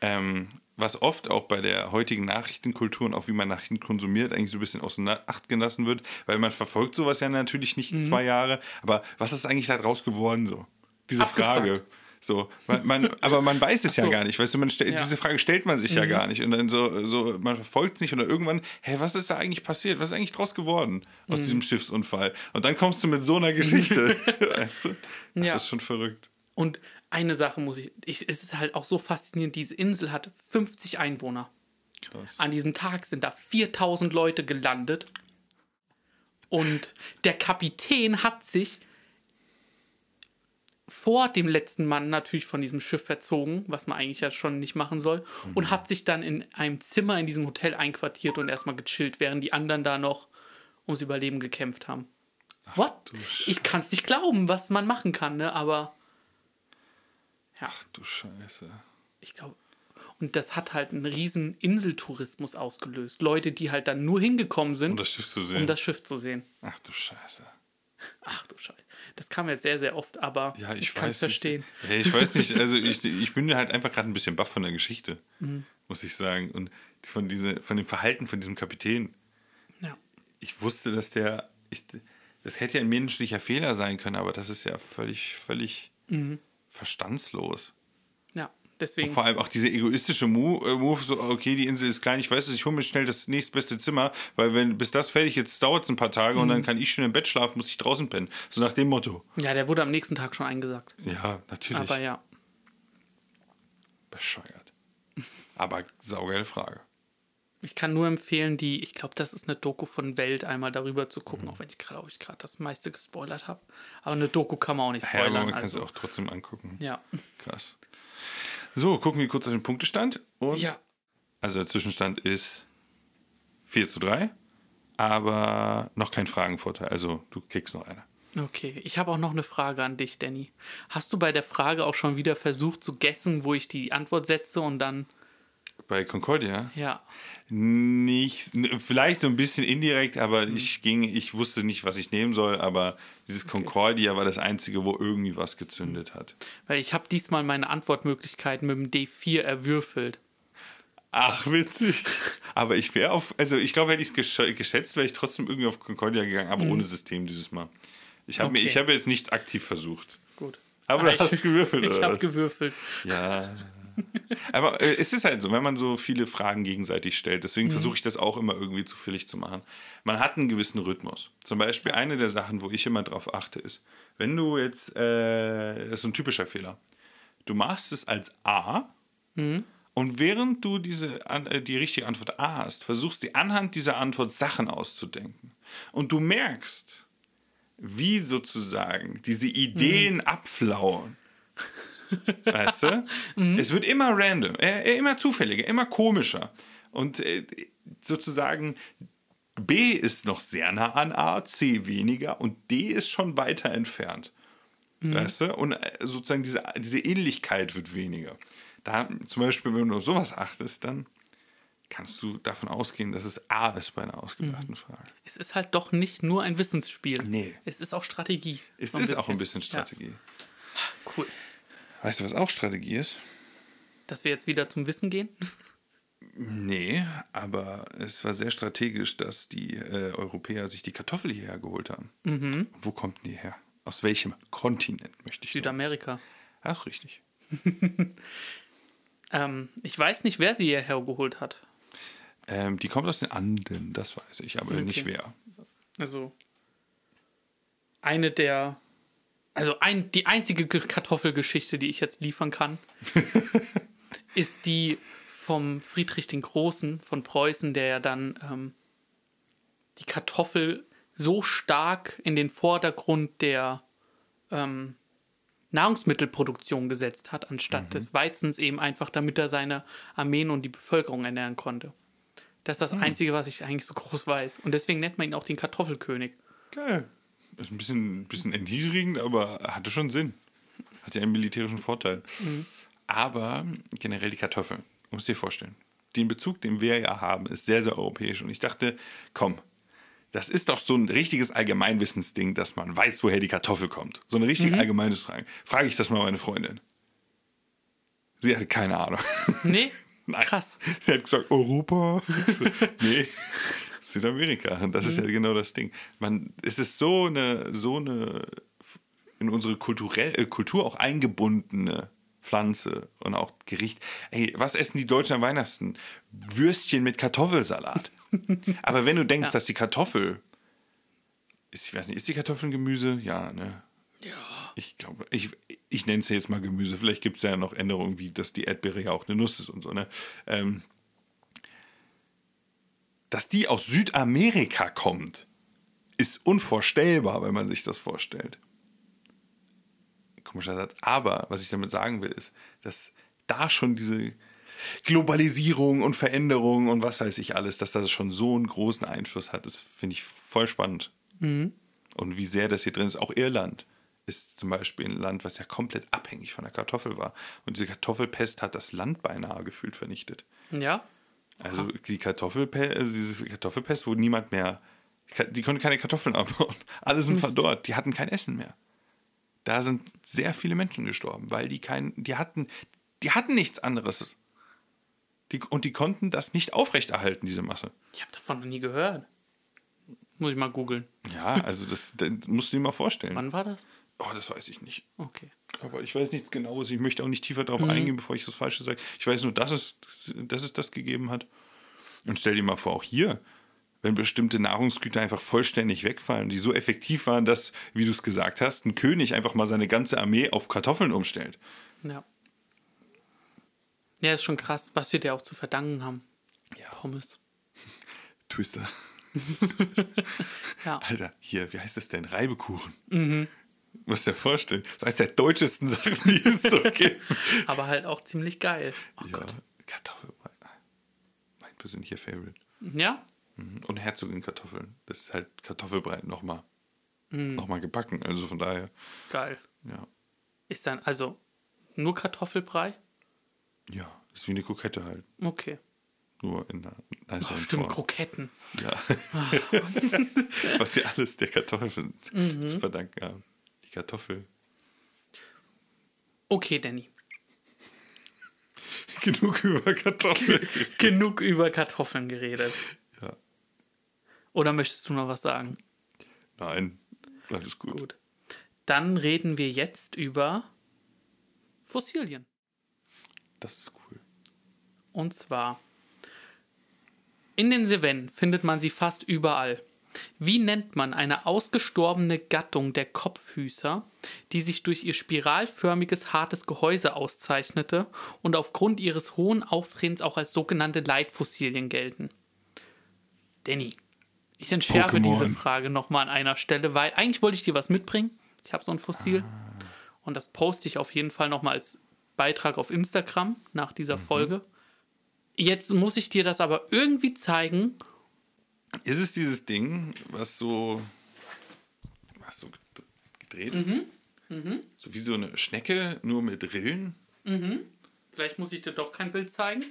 ähm, was oft auch bei der heutigen Nachrichtenkultur und auch wie man Nachrichten konsumiert, eigentlich so ein bisschen außer Acht gelassen wird, weil man verfolgt sowas ja natürlich nicht Mhm. zwei Jahre. Aber was ist eigentlich da draus geworden so? Diese Abgefuckt. Frage. So, man, man, aber man weiß es ja so. gar nicht, weißt du, man stell, Ja. Mhm. diese Frage stellt man sich ja gar nicht. Und dann so, so man verfolgt es nicht und dann irgendwann, hä, was ist da eigentlich passiert? Was ist eigentlich draus geworden aus Mhm. diesem Schiffsunfall? Und dann kommst du mit so einer Geschichte. weißt du? Das Ja. ist schon verrückt. Und eine Sache muss ich, ich, es ist halt auch so faszinierend, diese Insel hat 50 Einwohner. Krass. An diesem Tag sind da 4000 Leute gelandet. Und der Kapitän hat sich vor dem letzten Mann natürlich von diesem Schiff verzogen, was man eigentlich ja schon nicht machen soll, und hat sich dann in einem Zimmer in diesem Hotel einquartiert und erstmal gechillt, während die anderen da noch ums Überleben gekämpft haben. What? du Sch- Ich kann es nicht glauben, was man machen kann, ne? Aber ja, Ach du Scheiße. ich glaube. Und das hat halt einen riesen Inseltourismus ausgelöst. Leute, die halt dann nur hingekommen sind, Um das Schiff zu sehen. um das Schiff zu sehen. Ach du Scheiße. Ach du Scheiße. Das kam jetzt sehr, sehr oft, aber Ja, ich, ich kann es verstehen. Ja, ich weiß nicht, also ich, ich bin halt einfach gerade ein bisschen baff von der Geschichte, Mhm. muss ich sagen. Und von, diese, von dem Verhalten von diesem Kapitän. Ja. Ich wusste, dass der. Ich, das hätte ja ein menschlicher Fehler sein können, aber das ist ja völlig, völlig Mhm. Verstandslos. ja, deswegen. Vor allem auch dieser egoistische Move, äh, Move, so, okay, die Insel ist klein, ich weiß es, ich hole mir schnell das nächstbeste Zimmer, weil wenn bis das fertig ist, dauert es ein paar Tage und Mhm. dann kann ich schon im Bett schlafen, muss ich draußen pennen. So nach dem Motto. Ja, der wurde am nächsten Tag schon eingesagt. Ja, natürlich. Aber ja. Bescheuert. Aber saugeile Frage. Ich kann nur empfehlen, die, ich glaube, das ist eine Doku von Welt, einmal darüber zu Mhm. gucken, auch wenn ich glaube ich gerade das meiste gespoilert habe. Aber eine Doku kann man auch nicht Ja, aber spoilern. man kann es also, auch trotzdem angucken. ja. Krass. So, gucken wir kurz auf den Punktestand. Und ja. Also der Zwischenstand ist 4 zu 3, aber noch kein Fragenvorteil. Also du kriegst noch eine. Okay, ich habe auch noch eine Frage an dich, Danny. Hast du bei der Frage auch schon wieder versucht zu guessen, wo ich die Antwort setze und dann, Bei Concordia? ja, Nicht, vielleicht so ein bisschen indirekt, aber Mhm. ich ging, ich wusste nicht, was ich nehmen soll, aber dieses Concordia war das einzige, wo irgendwie was gezündet hat. weil ich habe diesmal meine Antwortmöglichkeiten mit dem D4 erwürfelt. Ach, witzig. Aber ich wäre auf, also ich glaube, hätte ich es geschätzt, wäre ich trotzdem irgendwie auf Concordia gegangen, aber ohne System dieses Mal. Ich habe Mhm. Okay. ich hab jetzt nichts aktiv versucht. Gut. Aber du ich, hast gewürfelt, Ich oder habe was? gewürfelt. Ja, Aber äh, es ist halt so, wenn man so viele Fragen gegenseitig stellt, deswegen Mhm. versuche ich das auch immer irgendwie zufällig zu machen. Man hat einen gewissen Rhythmus. Zum Beispiel eine der Sachen, wo ich immer drauf achte, ist, wenn du jetzt, äh, das ist ein typischer Fehler, du machst es als A Mhm. und während du diese, äh, die richtige Antwort A hast, versuchst du anhand dieser Antwort Sachen auszudenken. Und du merkst, wie sozusagen diese Ideen abflauen. Weißt du? Es wird immer random, äh, äh, immer zufälliger, immer komischer. Und äh, sozusagen B ist noch sehr nah an A, C weniger und D ist schon weiter entfernt. Weißt du? Und sozusagen diese, diese Ähnlichkeit wird weniger. Da, zum Beispiel, wenn du auf sowas achtest, dann kannst du davon ausgehen, dass es A ist bei einer ausgedachten Frage. Es ist halt doch nicht nur ein Wissensspiel. Nee. Es ist auch Strategie. Es ist auch ein bisschen Ja, Strategie. cool. Weißt du, was auch Strategie ist? Dass wir jetzt wieder zum Wissen gehen. Nee, aber es war sehr strategisch, dass die äh, Europäer sich die Kartoffel hierher geholt haben. Wo kommt die her? Aus welchem Kontinent möchte ich? Südamerika. wissen. Ach, richtig. Ähm, ich weiß nicht, wer sie hierher geholt hat. Ähm, die kommt aus den Anden, das weiß ich, aber nicht Okay. wer. Also eine der, also ein, die einzige Ge- Kartoffelgeschichte, die ich jetzt liefern kann, ist die vom Friedrich den Großen von Preußen, der ja dann ähm, die Kartoffel so stark in den Vordergrund der ähm, Nahrungsmittelproduktion gesetzt hat, anstatt des Weizens eben einfach, damit er seine Armeen und die Bevölkerung ernähren konnte. Das ist das Einzige, was ich eigentlich so groß weiß. Und deswegen nennt man ihn auch den Kartoffelkönig. Geil. Ist ein bisschen, bisschen entniedrigend, aber hatte schon Sinn. Hat ja einen militärischen Vorteil. Aber generell die Kartoffeln, musst dir vorstellen. Den Bezug, den wir ja haben, ist sehr, sehr europäisch. Und ich dachte, komm, das ist doch so ein richtiges Allgemeinwissensding, dass man weiß, woher die Kartoffel kommt. So eine richtig allgemeine Frage. Frage ich das mal meine Freundin. Sie hatte keine Ahnung. Nee? Nein. Krass. Sie hat gesagt, Europa. Nee, Südamerika. Und das ist ja genau das Ding. Man, es ist so eine, so eine in unsere kulturell, äh, Kultur auch eingebundene Pflanze und auch Gericht. Ey, was essen die Deutschen am Weihnachten? Würstchen mit Kartoffelsalat. Aber wenn du denkst, dass die Kartoffel, ist, ich weiß nicht, ist die Kartoffel ein Gemüse? Ja, ne? Ja. Ich glaube, ich, ich nenne es jetzt mal Gemüse. Vielleicht gibt es ja noch Änderungen, wie dass die Erdbeere ja auch eine Nuss ist und so, ne? Ähm, dass die aus Südamerika kommt, ist unvorstellbar, wenn man sich das vorstellt. Komischer Satz. Aber was ich damit sagen will, ist, dass da schon diese Globalisierung und Veränderung und was weiß ich alles, dass das schon so einen großen Einfluss hat, das finde ich voll spannend. Und wie sehr das hier drin ist. Auch Irland ist zum Beispiel ein Land, was ja komplett abhängig von der Kartoffel war. Und diese Kartoffelpest hat das Land beinahe gefühlt vernichtet. Ja? Also die Kartoffelpest, also diese Kartoffelpest, wo niemand mehr, die konnten keine Kartoffeln abbauen. Alle sind verdorrt, die hatten kein Essen mehr. Da sind sehr viele Menschen gestorben, weil die kein, die hatten, die hatten nichts anderes. Die, und die konnten das nicht aufrechterhalten, diese Masse. Ich habe davon noch nie gehört. Muss ich mal googeln. Ja, also das, das musst du dir mal vorstellen. Wann war das? Oh, das weiß ich nicht. Okay. Aber ich weiß nichts Genaues. Ich möchte auch nicht tiefer darauf eingehen, bevor ich das Falsche sage. Ich weiß nur, dass es, dass es das gegeben hat. Und stell dir mal vor, auch hier, wenn bestimmte Nahrungsgüter einfach vollständig wegfallen, die so effektiv waren, dass, wie du es gesagt hast, ein König einfach mal seine ganze Armee auf Kartoffeln umstellt. Ja. Ja, ist schon krass, was wir dir auch zu verdanken haben. Ja. Pommes. Twister. Ja. Alter, hier, wie heißt das denn? Reibekuchen. Mhm. Musst dir vorstellen. Das ist eines der deutschesten Sachen, die es so gibt. Aber halt auch ziemlich geil. Oh ja, Gott. Kartoffelbrei. Mein persönlicher Favorite. Ja? Mhm. Und Herzogin-Kartoffeln. Das ist halt Kartoffelbrei nochmal noch mal gebacken. Also von daher, Geil. ja. Ist dann also nur Kartoffelbrei? Ja, ist wie eine Krokette halt. Okay. Nur in einer Oh, niceren stimmt, Form. Kroketten. Ja. Was wir alles der Kartoffel Mhm. zu verdanken haben. Kartoffel. Okay, Danny. Genug über Kartoffeln. Genug über Kartoffeln geredet. ja. Oder möchtest du noch was sagen? Nein, alles gut. Gut. Dann reden wir jetzt über Fossilien. Das ist cool. Und zwar, in den Cevennen findet man sie fast überall. Wie nennt man eine ausgestorbene Gattung der Kopffüßer, die sich durch ihr spiralförmiges, hartes Gehäuse auszeichnete und aufgrund ihres hohen Auftretens auch als sogenannte Leitfossilien gelten? Danny, ich entschärfe Pokémon. diese Frage nochmal an einer Stelle, weil eigentlich wollte ich dir was mitbringen. Ich habe so ein Fossil und das poste ich auf jeden Fall nochmal als Beitrag auf Instagram nach dieser Folge. Jetzt muss ich dir das aber irgendwie zeigen. Ist es dieses Ding, was so, was so ged- gedreht ist? So wie so eine Schnecke, nur mit Rillen? Vielleicht muss ich dir doch kein Bild zeigen.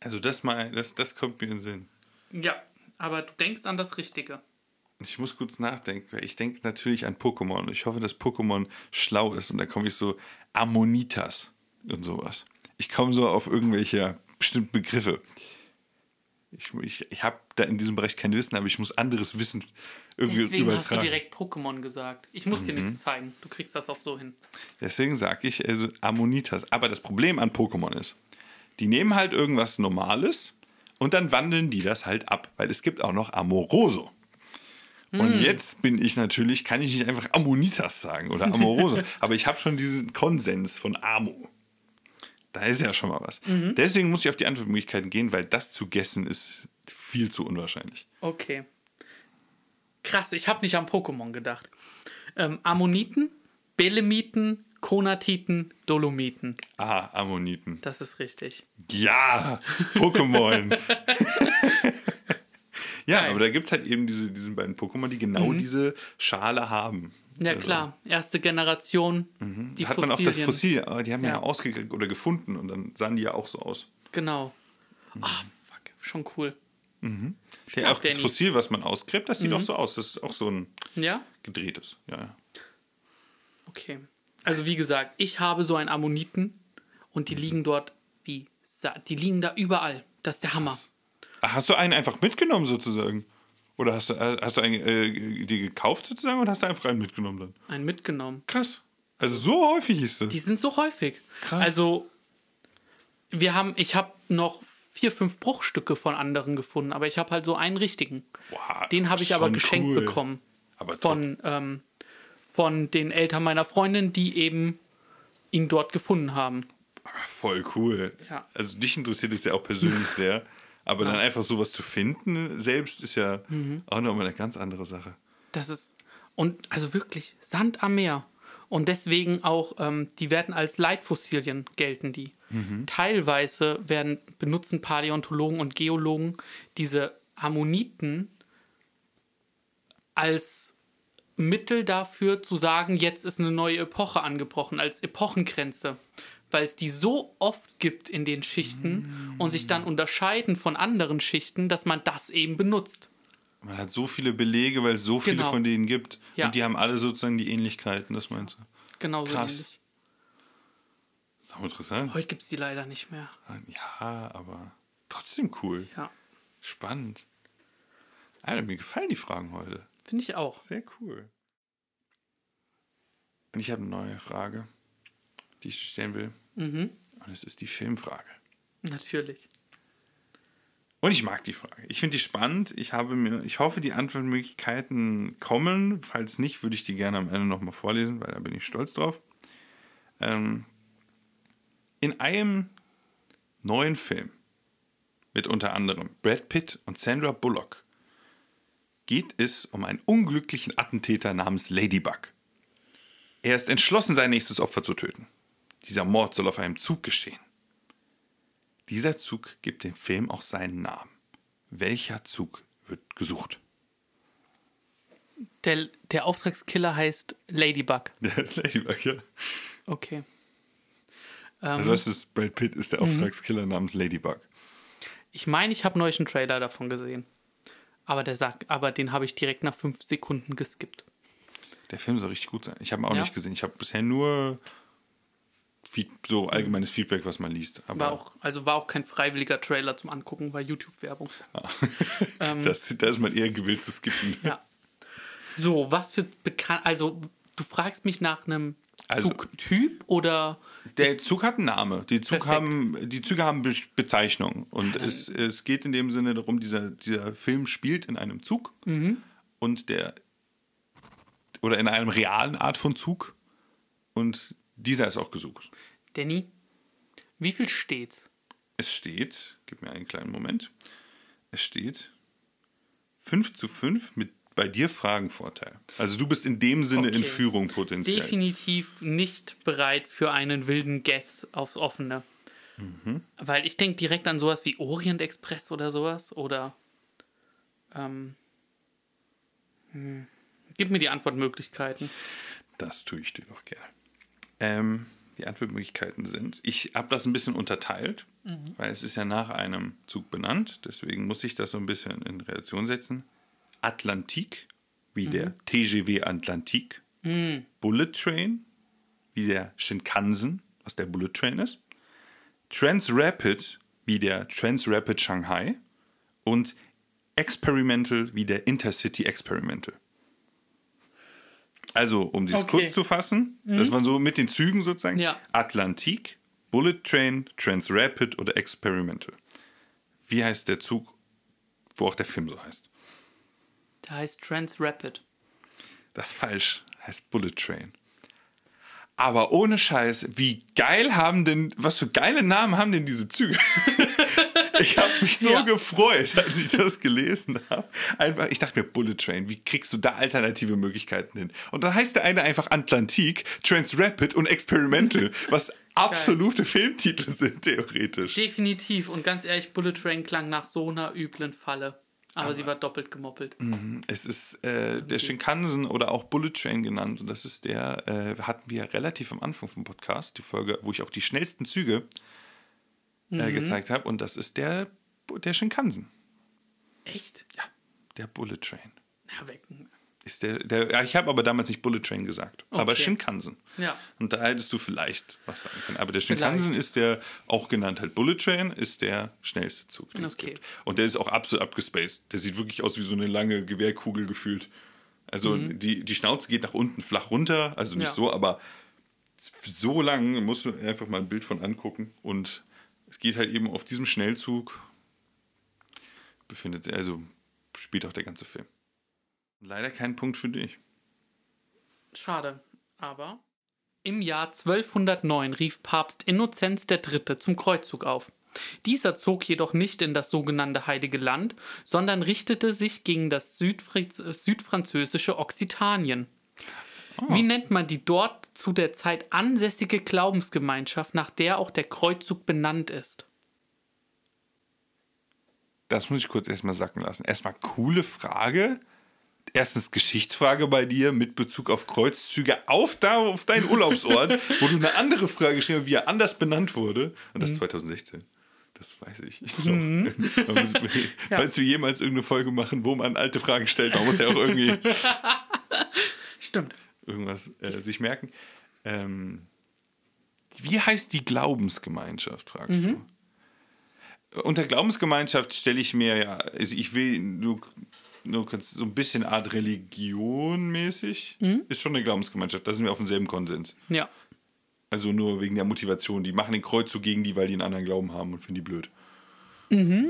Also das mal, das, das kommt mir in den Sinn. Ja, aber du denkst an das Richtige. Ich muss kurz nachdenken, weil ich denke natürlich an Pokémon. Ich hoffe, dass Pokémon schlau ist und da komme ich so Ammonitas und sowas. Ich komme so auf irgendwelche bestimmten Begriffe. Ich, ich, ich habe da in diesem Bereich kein Wissen, aber ich muss anderes Wissen irgendwie Deswegen hast du übertragen. direkt Pokémon gesagt. Ich muss dir nichts zeigen. Du kriegst das auch so hin. Deswegen sage ich also Ammonitas. Aber das Problem an Pokémon ist, die nehmen halt irgendwas Normales und dann wandeln die das halt ab, weil es gibt auch noch Amoroso. Und jetzt bin ich natürlich, kann ich nicht einfach Ammonitas sagen oder Amoroso, aber ich habe schon diesen Konsens von Amo. Da ist ja schon mal was. Deswegen muss ich auf die Antwortmöglichkeiten gehen, weil das zu guessen ist viel zu unwahrscheinlich. Okay. Krass, ich habe nicht an Pokémon gedacht. Ähm, Ammoniten, Belemiten, Konatiten, Dolomiten. Ah, Ammoniten. Das ist richtig. Ja, Pokémon. ja, Geil. aber da gibt es halt eben diese, diesen beiden Pokémon, die genau Mhm. diese Schale haben. Ja, Also, klar. Erste Generation. Die hat man auch das Fossilien. Fossil, aber die haben ja, Ja. ausgekriegt oder gefunden und dann sahen die ja auch so aus. Genau. Ah, fuck. Schon cool. Ja, auch das. Fossil, was man ausgräbt, das sieht Mhm. auch so aus. Das ist auch so ein Ja? gedrehtes. Ja, ja. Okay. Also wie gesagt, ich habe so einen Ammoniten und die liegen dort wie die liegen da überall. Das ist der Hammer. Ach, Hast du einen einfach mitgenommen sozusagen? Oder hast du, äh, hast du einen äh, die gekauft sozusagen oder hast du einfach einen mitgenommen dann? Einen mitgenommen. Krass. Also so häufig ist das. Die sind so häufig. Krass. Also wir haben, ich habe noch vier, fünf Bruchstücke von anderen gefunden, aber ich habe halt so einen richtigen. Wow, Den habe ich aber geschenkt cool. bekommen Aber von, ähm, von den Eltern meiner Freundin, die eben ihn dort gefunden haben. Voll cool. Ja. Also dich interessiert es ja auch persönlich sehr. Aber dann einfach sowas zu finden selbst ist ja Mhm. auch nochmal eine ganz andere Sache. Das ist, und also wirklich Sand am Meer. Und deswegen auch, ähm, die werden als Leitfossilien gelten die. Teilweise werden, benutzen Paläontologen und Geologen diese Ammoniten als Mittel dafür zu sagen, jetzt ist eine neue Epoche angebrochen, als Epochengrenze. Weil es die so oft gibt in den Schichten und sich dann unterscheiden von anderen Schichten, dass man das eben benutzt. Man hat so viele Belege, weil es so viele Genau. von denen gibt. Ja. Und die haben alle sozusagen die Ähnlichkeiten, das meinst du? Genauso Krass. ähnlich. Das ist auch interessant. Heute gibt es die leider nicht mehr. Ja, aber trotzdem cool. Ja, Spannend. Alter, mir gefallen die Fragen heute. finde ich auch. Sehr cool. Und ich habe eine neue Frage, die ich dir stellen will. Mhm. Und es ist die Filmfrage. Natürlich. Und ich mag die Frage. Ich finde die spannend. Ich, habe mir, ich hoffe, die Antwortmöglichkeiten kommen. Falls nicht, würde ich die gerne am Ende nochmal vorlesen, weil da bin ich stolz drauf. Ähm, in einem neuen Film mit unter anderem Brad Pitt und Sandra Bullock geht es um einen unglücklichen Attentäter namens Ladybug. Er ist entschlossen, sein nächstes Opfer zu töten. Dieser Mord soll auf einem Zug geschehen. Dieser Zug gibt dem Film auch seinen Namen. Welcher Zug wird gesucht? Der, der Auftragskiller heißt Ladybug. Der ist Ladybug, ja. Okay. Also das ist Brad Pitt ist der Auftragskiller namens Ladybug. Ich meine, ich habe neulich einen Trailer davon gesehen. Aber der sagt, aber den habe ich direkt nach fünf Sekunden geskippt. Der Film soll richtig gut sein. Ich habe ihn auch Ja. nicht gesehen. Ich habe bisher nur so allgemeines Feedback, was man liest. Aber War auch, also war auch kein freiwilliger Trailer zum Angucken, war YouTube-Werbung. das, da ist man eher gewillt zu skippen. Ja. So, was für bekannt. Also, du fragst mich nach einem Also- Zugtyp oder Der Zug hat einen Namen. Die, Zug Perfekt. haben, die Züge haben Be Bezeichnung. Und es, es geht in dem Sinne darum, dieser, dieser Film spielt in einem Zug und der oder in einem realen Art von Zug. Und dieser ist auch gesucht. Danny, wie viel steht's? Es steht, gib mir einen kleinen Moment. Es steht 5 zu 5 mit bei dir Fragenvorteil. Also du bist in dem Sinne in Okay. Führung potenziell. Definitiv nicht bereit für einen wilden Guess aufs Offene. Weil ich denke direkt an sowas wie Orient Express oder sowas. Oder ähm, hm, gib mir die Antwortmöglichkeiten. Das tue ich dir doch gerne. Ähm, die Antwortmöglichkeiten sind, ich habe das ein bisschen unterteilt, weil es ist ja nach einem Zug benannt, deswegen muss ich das so ein bisschen in Relation setzen. Atlantik, wie der TGW Atlantik. Bullet Train, wie der Shinkansen, was der Bullet Train ist. Transrapid, wie der Transrapid Shanghai. Und Experimental, wie der Intercity Experimental. Also, um dies Okay. kurz zu fassen, das waren so mit den Zügen sozusagen. Ja. Atlantik, Bullet Train, Transrapid oder Experimental. Wie heißt der Zug, wo auch der Film so heißt? Der heißt Transrapid. Das ist falsch, heißt Bullet Train. Aber ohne Scheiß, wie geil haben denn, was für geile Namen haben denn diese Züge? ich habe mich so Ja. gefreut, als ich das gelesen habe. Einfach, ich dachte mir, Bullet Train, wie kriegst du da alternative Möglichkeiten hin? Und dann heißt der eine einfach Atlantik, Transrapid und Experimental, was absolute Filmtitel sind, theoretisch. Definitiv. Und ganz ehrlich, Bullet Train klang nach so einer üblen Falle. Aber, sie war doppelt gemoppelt. Es ist äh, der Shinkansen oder auch Bullet Train genannt. Und das ist der, äh, hatten wir relativ am Anfang vom Podcast, die Folge, wo ich auch die schnellsten Züge äh, gezeigt habe. Und das ist der, der Shinkansen. Echt? Ja, der Bullet Train. Ja, weg. Ist der, der, ja, ich habe aber damals nicht Bullet Train gesagt, aber Okay. Shinkansen. Ja. Und da hättest du vielleicht was sagen können. Aber der Shinkansen ist der, auch genannt halt Bullet Train, ist der schnellste Zug, den es Okay. gibt. Und der ist auch absolut abgespaced. Der sieht wirklich aus wie so eine lange Gewehrkugel gefühlt. Also die, die Schnauze geht nach unten flach runter, also nicht Mhm. Ja. so, aber so lang muss man einfach mal ein Bild von angucken. Und es geht halt eben auf diesem Schnellzug, befindet sich, also spielt auch der ganze Film. Leider kein Punkt für dich. Schade. Aber im Jahr 1209 rief Papst Innozenz III. zum Kreuzzug auf. Dieser zog jedoch nicht in das sogenannte Heilige Land, sondern richtete sich gegen das Südfriz südfranzösische Okzitanien. Wie nennt man die dort zu der Zeit ansässige Glaubensgemeinschaft, nach der auch der Kreuzzug benannt ist? Das muss ich kurz erstmal sacken lassen. Erstmal coole Frage. Erstens Geschichtsfrage bei dir mit Bezug auf Kreuzzüge auf, da, auf deinen Urlaubsort, wo du eine andere Frage geschrieben hast, wie er anders benannt wurde. Und das 2016. Das weiß ich. Man muss, Falls wir jemals irgendeine Folge machen, wo man alte Fragen stellt, man muss ja auch irgendwie Stimmt. Irgendwas äh, sich merken. Ähm, wie heißt die Glaubensgemeinschaft, fragst du? Unter Glaubensgemeinschaft stelle ich mir ja, also ich will nur, nur so ein bisschen Art Religion mäßig, ist schon eine Glaubensgemeinschaft, da sind wir auf demselben Konsens. Ja. Also nur wegen der Motivation. Die machen den Kreuzzug gegen die, weil die einen anderen Glauben haben und finden die blöd.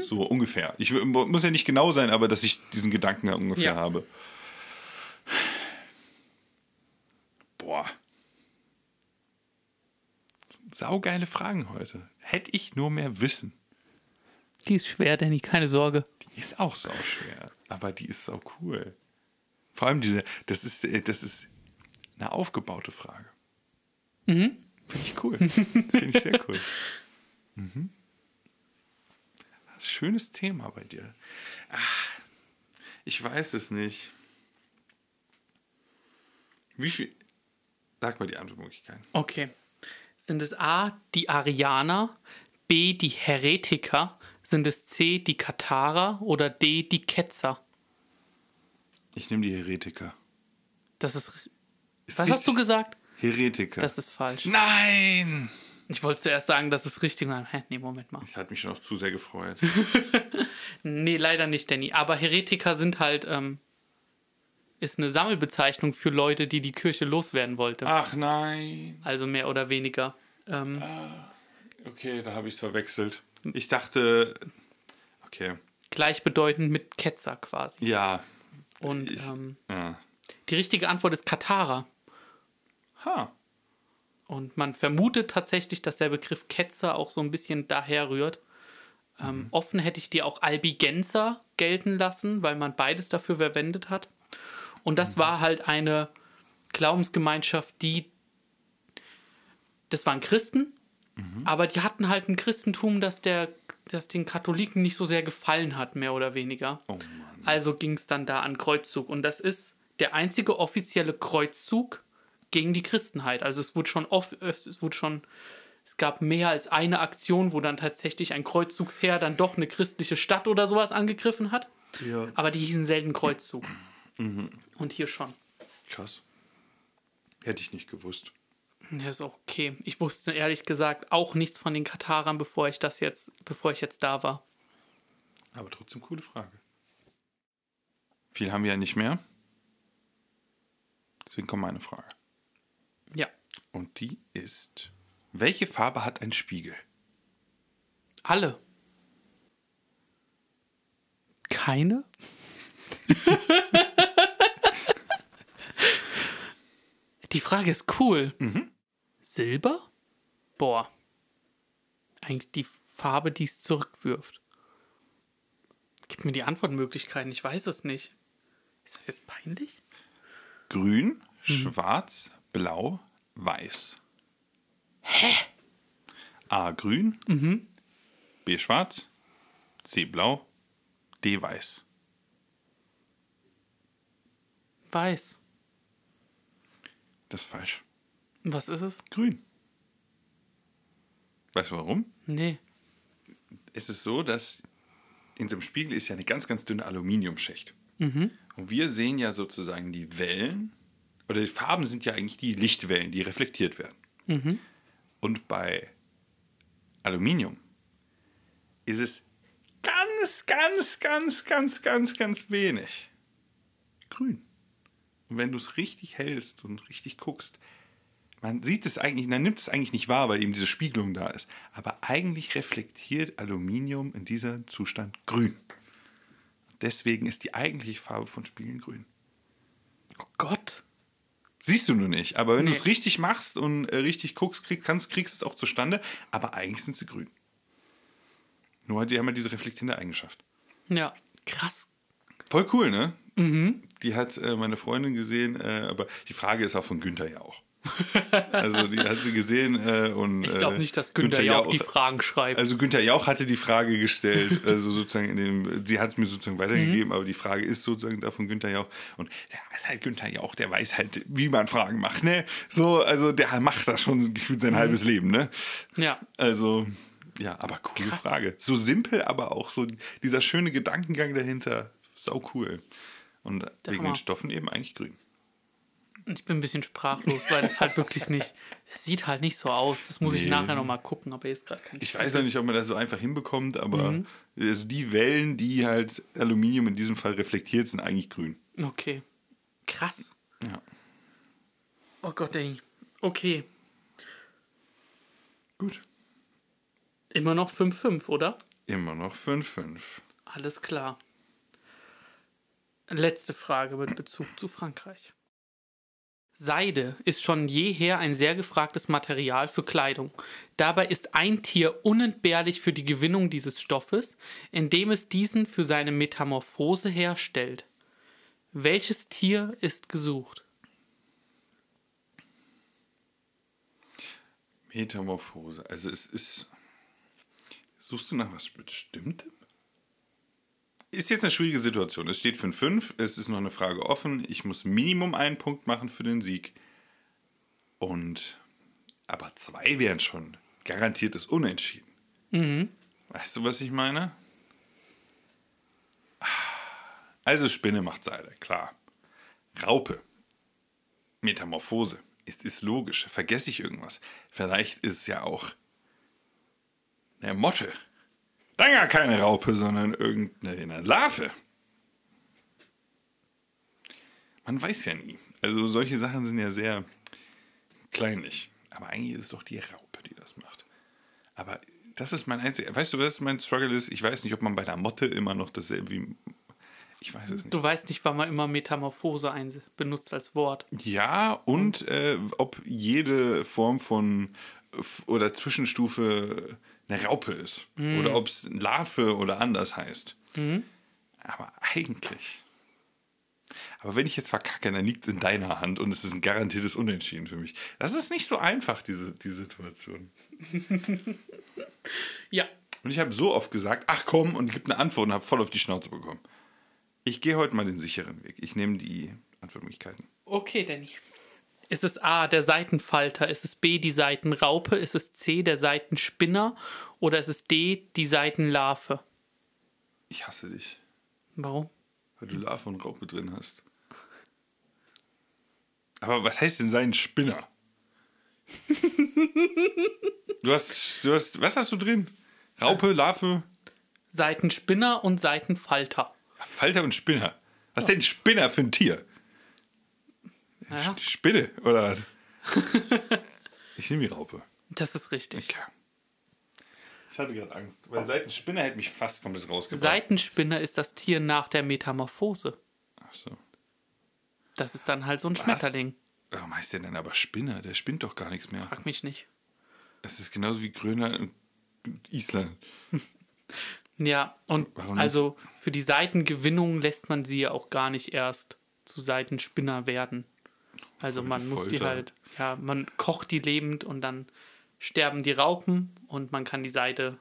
So ungefähr. Ich muss ja nicht genau sein, aber dass ich diesen Gedanken ja ungefähr Ja. habe. Boah. Saugeile Fragen heute. Hätte ich nur mehr Wissen. Die ist schwer, Danny, keine Sorge. Die ist auch sau schwer, aber die ist sau cool. Vor allem diese, das ist, äh, das ist eine aufgebaute Frage. Finde ich cool. Finde ich sehr cool. Mhm. Schönes Thema bei dir. Ach, ich weiß es nicht. Wie viel? Sag mal die Antwortmöglichkeiten. Okay. Sind es A, die Arianer, B, die Heretiker, sind es C, die Katharer oder D, die Ketzer? Ich nehme die Heretiker. Das ist. Ist Was hast du gesagt? Heretiker. Das ist falsch. Nein! Ich wollte zuerst sagen, das ist richtig. Nein, nee, Moment mal. Ich hatte mich schon noch zu sehr gefreut. Nee, leider nicht, Danny. Aber Heretiker sind halt. Ähm, ist eine Sammelbezeichnung für Leute, die die Kirche loswerden wollte. Ach nein. Also mehr oder weniger. Ähm, Okay, da habe ich es verwechselt. Ich dachte, okay, gleichbedeutend mit Ketzer quasi. ja, Und Ich- ähm, ja. die richtige Antwort ist Katara. Ha, Und man vermutet tatsächlich, dass der Begriff Ketzer auch so ein bisschen daher rührt. Ähm, Offen hätte ich dir auch Albigenser gelten lassen, weil man beides dafür verwendet hat. Und das war halt eine Glaubensgemeinschaft, die. Das waren Christen, aber die hatten halt ein Christentum, das, der, das den Katholiken nicht so sehr gefallen hat, mehr oder weniger. oh. Also ging es dann da an Kreuzzug. Und das ist der einzige offizielle Kreuzzug gegen die Christenheit. Also es wurde schon oft, es wurde schon, es gab mehr als eine Aktion, wo dann tatsächlich ein Kreuzzugsheer dann doch eine christliche Stadt oder sowas angegriffen hat. Ja. Aber die hießen selten Kreuzzug. Und hier schon. Krass. Hätte ich nicht gewusst. Ja, ist auch okay. Ich wusste ehrlich gesagt auch nichts von den Katarern, bevor ich das jetzt, bevor ich jetzt da war. Aber trotzdem coole Frage. Viel haben wir ja nicht mehr. Deswegen kommt meine Frage. Ja. Und die ist: Welche Farbe hat ein Spiegel? Alle. Keine? Die Frage ist cool. Silber? Boah. Eigentlich die Farbe, die es zurückwirft. Gib mir die Antwortmöglichkeiten, ich weiß es nicht. Ist das jetzt peinlich? Grün, schwarz, blau, weiß. Hä? A grün, B schwarz, C blau, D weiß. Weiß. Das ist falsch. Was ist es? Grün. Weißt du warum? Nee. Es ist so, dass in so einem Spiegel ist ja eine ganz, ganz dünne Aluminiumschicht. Und wir sehen ja sozusagen die Wellen, oder die Farben sind ja eigentlich die Lichtwellen, die reflektiert werden. Und bei Aluminium ist es ganz, ganz, ganz, ganz, ganz, ganz wenig grün. Und wenn du es richtig hältst und richtig guckst, man sieht es eigentlich, man nimmt es eigentlich nicht wahr, weil eben diese Spiegelung da ist. Aber eigentlich reflektiert Aluminium in diesem Zustand grün. Deswegen ist die eigentliche Farbe von Spiegeln grün. Oh Gott. Siehst du nur nicht, aber wenn Nee. du es richtig machst und äh, richtig guckst, krieg, kannst, kriegst du es auch zustande. Aber eigentlich sind sie grün. Nur halt, sie haben halt diese reflektierende Eigenschaft. Ja, krass. Voll cool, ne? Die hat äh, meine Freundin gesehen, äh, aber die Frage ist auch von Günther ja auch. also die hat sie gesehen äh, und Ich glaube äh, nicht, dass Günther Jauch die Fragen schreibt. Also Günther Jauch hatte die Frage gestellt, also sozusagen in dem, sie hat es mir sozusagen weitergegeben, Mhm. aber die Frage ist sozusagen da von Günther Jauch. Und ja, ist halt Günther Jauch, der weiß halt, wie man Fragen macht, ne? So, also der macht das schon gefühlt Mhm. sein halbes Leben, ne? ja. Also, ja, aber coole Krass. Frage. So simpel, aber auch so dieser schöne Gedankengang dahinter. Sau cool. Und wegen Hammer. den Stoffen eben eigentlich grün. Ich bin ein bisschen sprachlos, weil das halt wirklich nicht. Es sieht halt nicht so aus. Das muss ich Nee. nachher nochmal gucken, aber jetzt gerade kein Ich weiß ja nicht, ob man das so einfach hinbekommt, aber also die Wellen, die halt Aluminium in diesem Fall reflektiert, sind eigentlich grün. Okay. Krass. Ja. Oh Gott, ey. Okay. Gut. Immer noch 5-5, oder? Immer noch 5-5. Alles klar. Letzte Frage mit Bezug zu Frankreich. Seide ist schon jeher ein sehr gefragtes Material für Kleidung. Dabei ist ein Tier unentbehrlich für die Gewinnung dieses Stoffes, indem es diesen für seine Metamorphose herstellt. Welches Tier ist gesucht? Metamorphose. Also es ist. Suchst du nach was Bestimmtem? Ist jetzt eine schwierige Situation. Es steht 5-5, es ist noch eine Frage offen. Ich muss Minimum einen Punkt machen für den Sieg. Und. Aber zwei wären schon garantiertes Unentschieden. Weißt du, was ich meine? Also Spinne macht Seide, klar. Raupe. Metamorphose. Es ist logisch. Vergesse ich irgendwas? Vielleicht ist es ja auch eine Motte. Dann gar keine Raupe, sondern irgendeine Larve. Man weiß ja nie. Also solche Sachen sind ja sehr kleinlich. Aber eigentlich ist es doch die Raupe, die das macht. Aber das ist mein einziger. Weißt du, was mein Struggle ist? Ich weiß nicht, ob man bei der Motte immer noch dasselbe wie. Ich weiß es nicht. Du weißt nicht, wann man immer Metamorphose ein benutzt als Wort. Ja, und äh, ob jede Form von oder Zwischenstufe eine Raupe ist. Oder ob es Larve oder anders heißt. Aber eigentlich. Aber wenn ich jetzt verkacke, dann liegt es in deiner Hand und es ist ein garantiertes Unentschieden für mich. Das ist nicht so einfach, diese, die Situation. Ja, Und ich habe so oft gesagt, ach komm, und gib eine Antwort und habe voll auf die Schnauze bekommen. Ich gehe heute mal den sicheren Weg. Ich nehme die Antwortmöglichkeiten. okay, Danny. Ist es A, der Seitenfalter? Ist es B, die Seitenraupe? Ist es C, der Seitenspinner? Oder ist es D, die Seitenlarve? Ich hasse dich, Warum? weil du Larve und Raupe drin hast. Aber was heißt denn sein Spinner? du hast, du hast, was hast du drin? Raupe, Larve, Seitenspinner und Seitenfalter. Falter und Spinner. Was ist denn Spinner für ein Tier? Ja, Spinne, oder? ich nehme die Raupe. das ist richtig. Okay. Ich hatte gerade Angst, weil Seitenspinner hätte mich fast komplett rausgebracht. Seitenspinner ist das Tier nach der Metamorphose. Ach so. Das ist dann halt so ein Schmetterling. Warum heißt der denn aber Spinner? Der spinnt doch gar nichts mehr. Frag mich nicht. Es ist genauso wie Grönland und Island. Ja, und Warum also für die Seitengewinnung lässt man sie ja auch gar nicht erst zu Seitenspinner werden. Also Voll man die muss die Folter. halt, ja, man kocht die lebend und dann sterben die Raupen und man kann die Seite,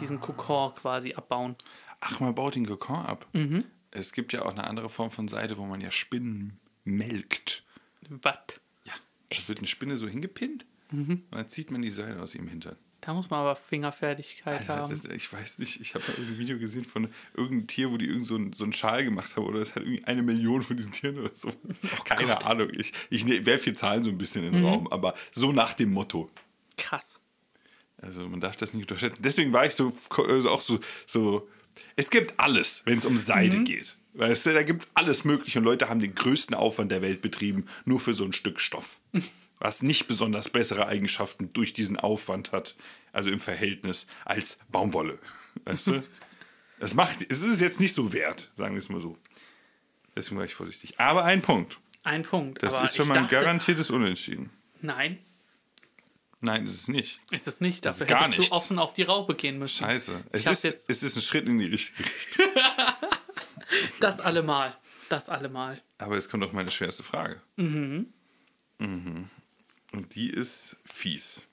diesen Kokon quasi abbauen. Ach, man baut den Kokon ab. Mhm. Es gibt ja auch eine andere Form von Seide, wo man ja Spinnen melkt. Was? Ja. Da wird eine Spinne so hingepinnt Mhm. und dann zieht man die Seide aus ihrem Hintern. Da muss man aber Fingerfertigkeit Alter, haben. ich weiß nicht, ich habe mal irgendein Video gesehen von irgendeinem Tier, wo die irgend so, einen- so einen Schal gemacht haben oder es hat irgendwie eine Million von diesen Tieren oder so. Oh Keine Ahnung. Ich, ich ne- werfe hier Zahlen so ein bisschen in den Mhm. Raum, aber so nach dem Motto. Krass. Also man darf das nicht unterschätzen. Deswegen war ich so also auch so, so. Es gibt alles, wenn es um Seide Mhm. geht. Weißt du, da gibt es alles Mögliche und Leute haben den größten Aufwand der Welt betrieben, nur für so ein Stück Stoff. Was nicht besonders bessere Eigenschaften durch diesen Aufwand hat, also im Verhältnis, als Baumwolle. Weißt du? Es, macht, es ist jetzt nicht so wert, sagen wir es mal so. Deswegen war ich vorsichtig. Aber ein Punkt. Ein Punkt. Das ist schon mal ein dachte, garantiertes Unentschieden. Nein, Nein, ist es nicht. ist es nicht. Das ist Dafür gar hättest nichts. du offen auf die Raupe gehen müssen. Scheiße. Es ist, es ist ein Schritt in die richtige Richtung. Das allemal. Das allemal. Aber jetzt kommt doch meine schwerste Frage. Mhm. Und die ist fies.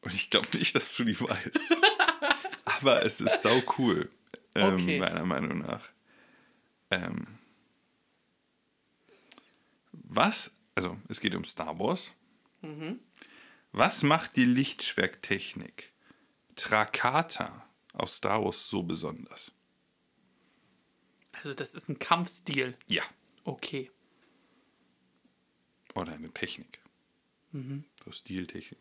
Und ich glaube nicht, dass du die weißt. Aber es ist sau cool. Ähm, Okay. Meiner Meinung nach. Ähm, was, also es geht um Star Wars. Was macht die Lichtschwerttechnik Trakata aus Star Wars so besonders? Also das ist ein Kampfstil. Ja. Okay. Oder eine Technik. So Stiltechnik.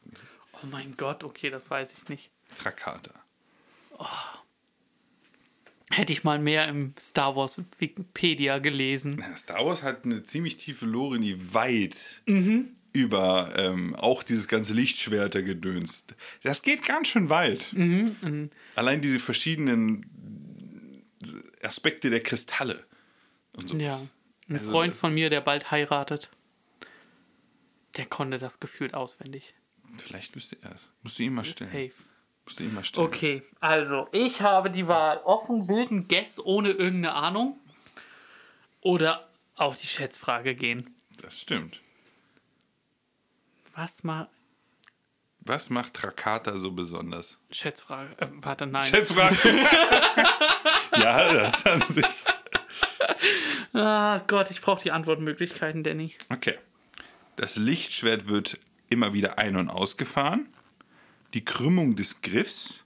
Oh mein Gott, okay, das weiß ich nicht. Trakata. Hätte ich mal mehr im Star Wars Wikipedia gelesen. Star Wars hat eine ziemlich tiefe Lore, die weit über ähm, auch dieses ganze Lichtschwerter gedönst. Das geht ganz schön weit. Allein diese verschiedenen Aspekte der Kristalle. Und sowas. Ja. Ein Also Freund von mir, der bald heiratet, der konnte das gefühlt auswendig. Vielleicht wüsste er es. Musst du ihm mal stellen. Safe. Musst du ihm mal stellen. Okay, also ich habe die Wahl offen, wilden Guess ohne irgendeine Ahnung oder auf die Schätzfrage gehen. Das stimmt. Was mal Was macht Trakata so besonders? Schätzfrage? Äh, warte, nein. Schätzfrage. ja, das an sich. Ah Gott, ich brauche die Antwortmöglichkeiten, Danny. Okay. Das Lichtschwert wird immer wieder ein- und ausgefahren. Die Krümmung des Griffs.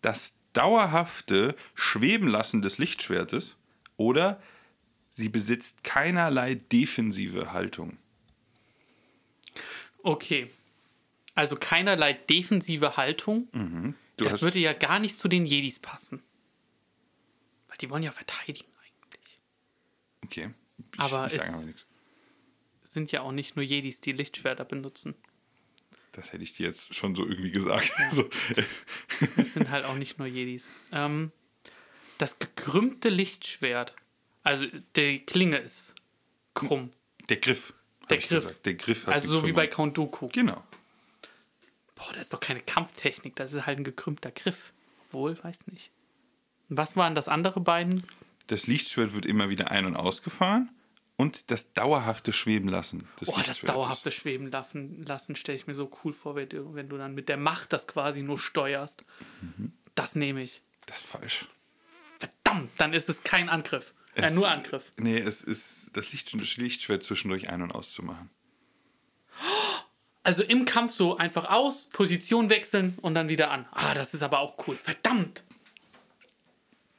Das dauerhafte Schwebenlassen des Lichtschwertes. Oder sie besitzt keinerlei defensive Haltung. Okay. Also keinerlei defensive Haltung. Du das würde ja gar nicht zu den Jedis passen. Weil die wollen ja verteidigen eigentlich. okay. Ich, Aber ich ist- nichts. Sind ja auch nicht nur Jedis, die Lichtschwerter benutzen. Das hätte ich dir jetzt schon so irgendwie gesagt. So. Das sind halt auch nicht nur Jedis. Ähm, das gekrümmte Lichtschwert, also die Klinge ist krumm. Der Griff. Der Griff. Gesagt. Der Griff hat Also so wie bei. Count Dooku. Genau. Boah, das ist doch keine Kampftechnik, das ist halt ein gekrümmter Griff. Wohl, weiß nicht. Was waren das andere beiden? Das Lichtschwert wird immer wieder ein- und ausgefahren. Und das dauerhafte Schweben lassen. Boah, das dauerhafte Schweben lassen, lassen stelle ich mir so cool vor, wenn du, wenn du dann mit der Macht das quasi nur steuerst. Mhm. Das nehme ich. Das ist falsch. Verdammt, dann ist es kein Angriff. Äh, Es- nur Angriff. Nee, es ist das Licht, Lichtschwert zwischendurch ein- und auszumachen. Also im Kampf so einfach aus, Position wechseln und dann wieder an. Ah, das ist aber auch cool. Verdammt.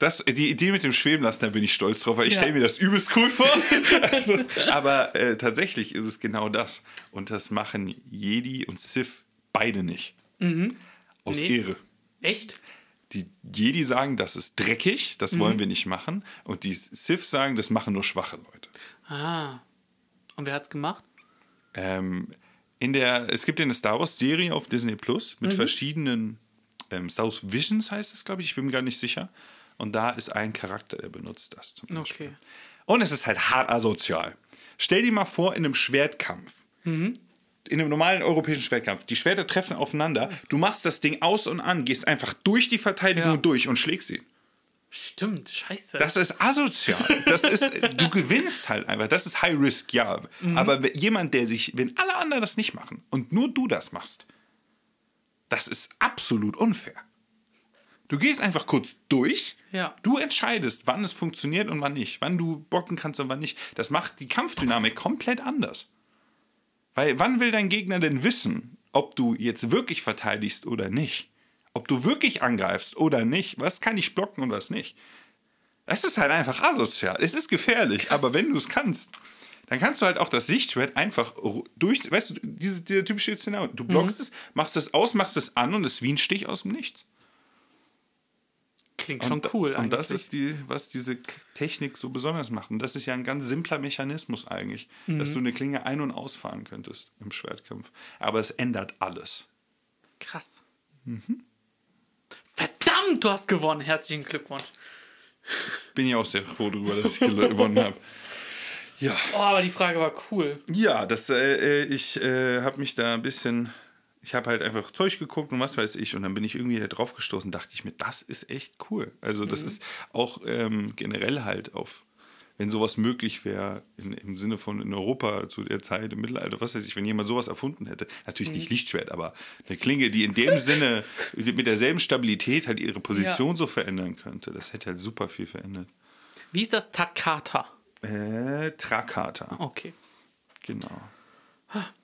Das, die Idee mit dem Schweben lassen, da bin ich stolz drauf, weil ich Ja. stelle mir das übelst cool vor. also, aber äh, tatsächlich ist es genau das. Und das machen Jedi und Sith beide nicht. Aus Mhm. Nee. Ehre. Echt? Die Jedi sagen, das ist dreckig, das Mhm. wollen wir nicht machen. Und die Sith sagen, das machen nur schwache Leute. Ah. Und wer hat's gemacht? Ähm, in der, es gibt ja eine Star Wars-Serie auf Disney Plus Mhm. mit verschiedenen ähm, South Visions heißt es, glaube ich. Ich bin mir gar nicht sicher. Und da ist ein Charakter, der benutzt das zum Beispiel. Okay. Und es ist halt hart asozial. Stell dir mal vor, in einem Schwertkampf. Mhm. In einem normalen europäischen Schwertkampf. Die Schwerter treffen aufeinander. Du machst das Ding aus und an, gehst einfach durch die Verteidigung Ja. durch und schlägst sie. Stimmt, scheiße. Das ist asozial. Das ist, du gewinnst halt einfach. Das ist High Risk, ja. Mhm. Aber jemand, der sich, wenn alle anderen das nicht machen und nur du das machst, das ist absolut unfair. Du gehst einfach kurz durch. Ja. Du entscheidest, wann es funktioniert und wann nicht. Wann du bocken kannst und wann nicht. Das macht die Kampfdynamik komplett anders. Weil wann will dein Gegner denn wissen, ob du jetzt wirklich verteidigst oder nicht? Ob du wirklich angreifst oder nicht? Was kann ich blocken und was nicht? Das ist halt einfach asozial. Es ist gefährlich, aber wenn du es kannst, dann kannst du halt auch das Lichtschwert einfach durch, weißt du, dieses, dieser typische Szenario. Du blockst es, machst es aus, machst es an und es ist wie ein Stich aus dem Nichts. Klingt schon und, cool Und das ist die, was diese Technik so besonders macht. Und das ist ja ein ganz simpler Mechanismus eigentlich, dass Mhm. du eine Klinge ein- und ausfahren könntest im Schwertkampf. Aber es ändert alles. Krass. Mhm. Verdammt, du hast gewonnen. Herzlichen Glückwunsch. Bin ich auch sehr froh darüber, dass ich gewonnen habe. Ja. Oh, aber die Frage war cool. Ja, das, äh, äh, ich äh, habe mich da ein bisschen, ich habe halt einfach Zeug geguckt und was weiß ich und dann bin ich irgendwie da drauf gestoßen, dachte ich mir, das ist echt cool. Also das ist auch ähm, generell halt auf, wenn sowas möglich wäre, im Sinne von in Europa zu der Zeit, im Mittelalter, was weiß ich, wenn jemand sowas erfunden hätte, natürlich nicht Lichtschwert, aber eine Klinge, die in dem Sinne mit derselben Stabilität halt ihre Position so verändern könnte, das hätte halt super viel verändert. Wie ist das Takata? Äh, Trakata, Okay. genau.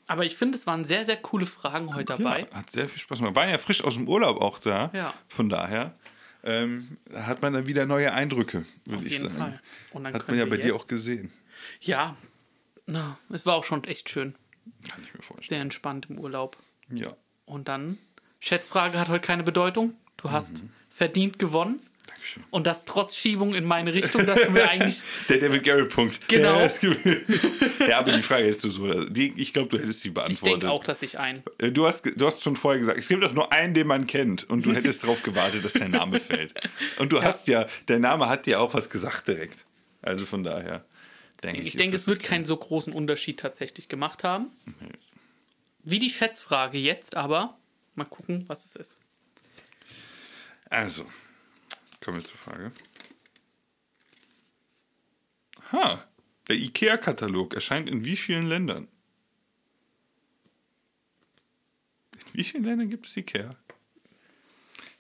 Aber ich finde, es waren sehr, sehr coole Fragen heute dabei. Ja, hat sehr viel Spaß gemacht. War ja frisch aus dem Urlaub auch da. Ja. Von daher ähm, hat man dann wieder neue Eindrücke, würde ich jeden sagen. Fall. Und dann hat man ja bei dir auch gesehen. Ja, na, es war auch schon echt schön. Kann ich mir vorstellen. Sehr entspannt im Urlaub. Ja. Und dann, Schätzfrage hat heute keine Bedeutung. Du hast Mhm. verdient gewonnen. Dankeschön. Und das trotz Schiebung in meine Richtung, dass du mir eigentlich. Der David Garrett-Punkt. Genau. Ist ja, aber die Frage hättest du so. Die, ich glaube, du hättest die Ich beantwortet. denke auch, dass ich ein. Äh, Du hast, du hast schon vorher gesagt, es gibt doch nur einen, den man kennt. Und du hättest darauf gewartet, dass dein Name fällt. Und du hast ja, der Name hat dir auch was gesagt direkt. Also von daher denke ich. Ich ist denke, es wird keinen so großen Unterschied tatsächlich gemacht haben. Wie die Schätzfrage jetzt, aber mal gucken, was es ist. Also, kommen wir zur Frage. Ha, der IKEA-Katalog erscheint in wie vielen Ländern? In wie vielen Ländern gibt es IKEA?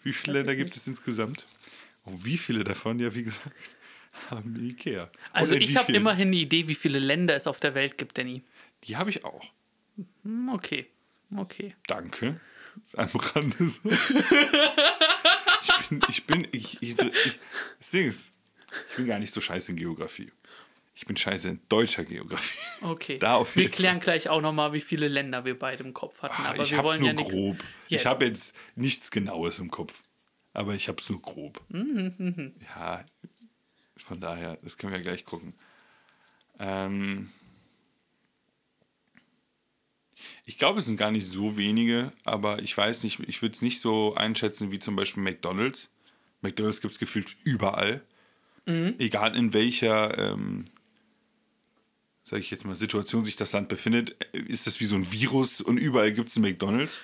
Wie viele Länder gibt es insgesamt? Und wie viele davon, ja, wie gesagt, haben IKEA? Also ich habe immerhin eine Idee, wie viele Länder es auf der Welt gibt, Danny. Die habe ich auch. Hm, Okay, okay. Danke. Am Rande so. Ich bin, ich bin, ich, ich, ich, das Ding ist, ich bin gar nicht so scheiße in Geografie. Ich bin scheiße in deutscher Geografie. Okay. Da auf wir klären gleich auch nochmal, wie viele Länder wir beide im Kopf hatten. Ah, Aber ich hab's wollen nur ja grob. Ja. Ich habe jetzt nichts Genaues im Kopf. Aber ich habe es nur grob. Mhm, Ja, von daher, das können wir gleich gucken. Ähm, Ich glaube, es sind gar nicht so wenige, aber ich weiß nicht, ich würde es nicht so einschätzen wie zum Beispiel McDonalds. McDonalds gibt es gefühlt überall. Egal in welcher, ähm, sage ich jetzt mal, Situation sich das Land befindet, ist das wie so ein Virus und überall gibt es einen McDonalds.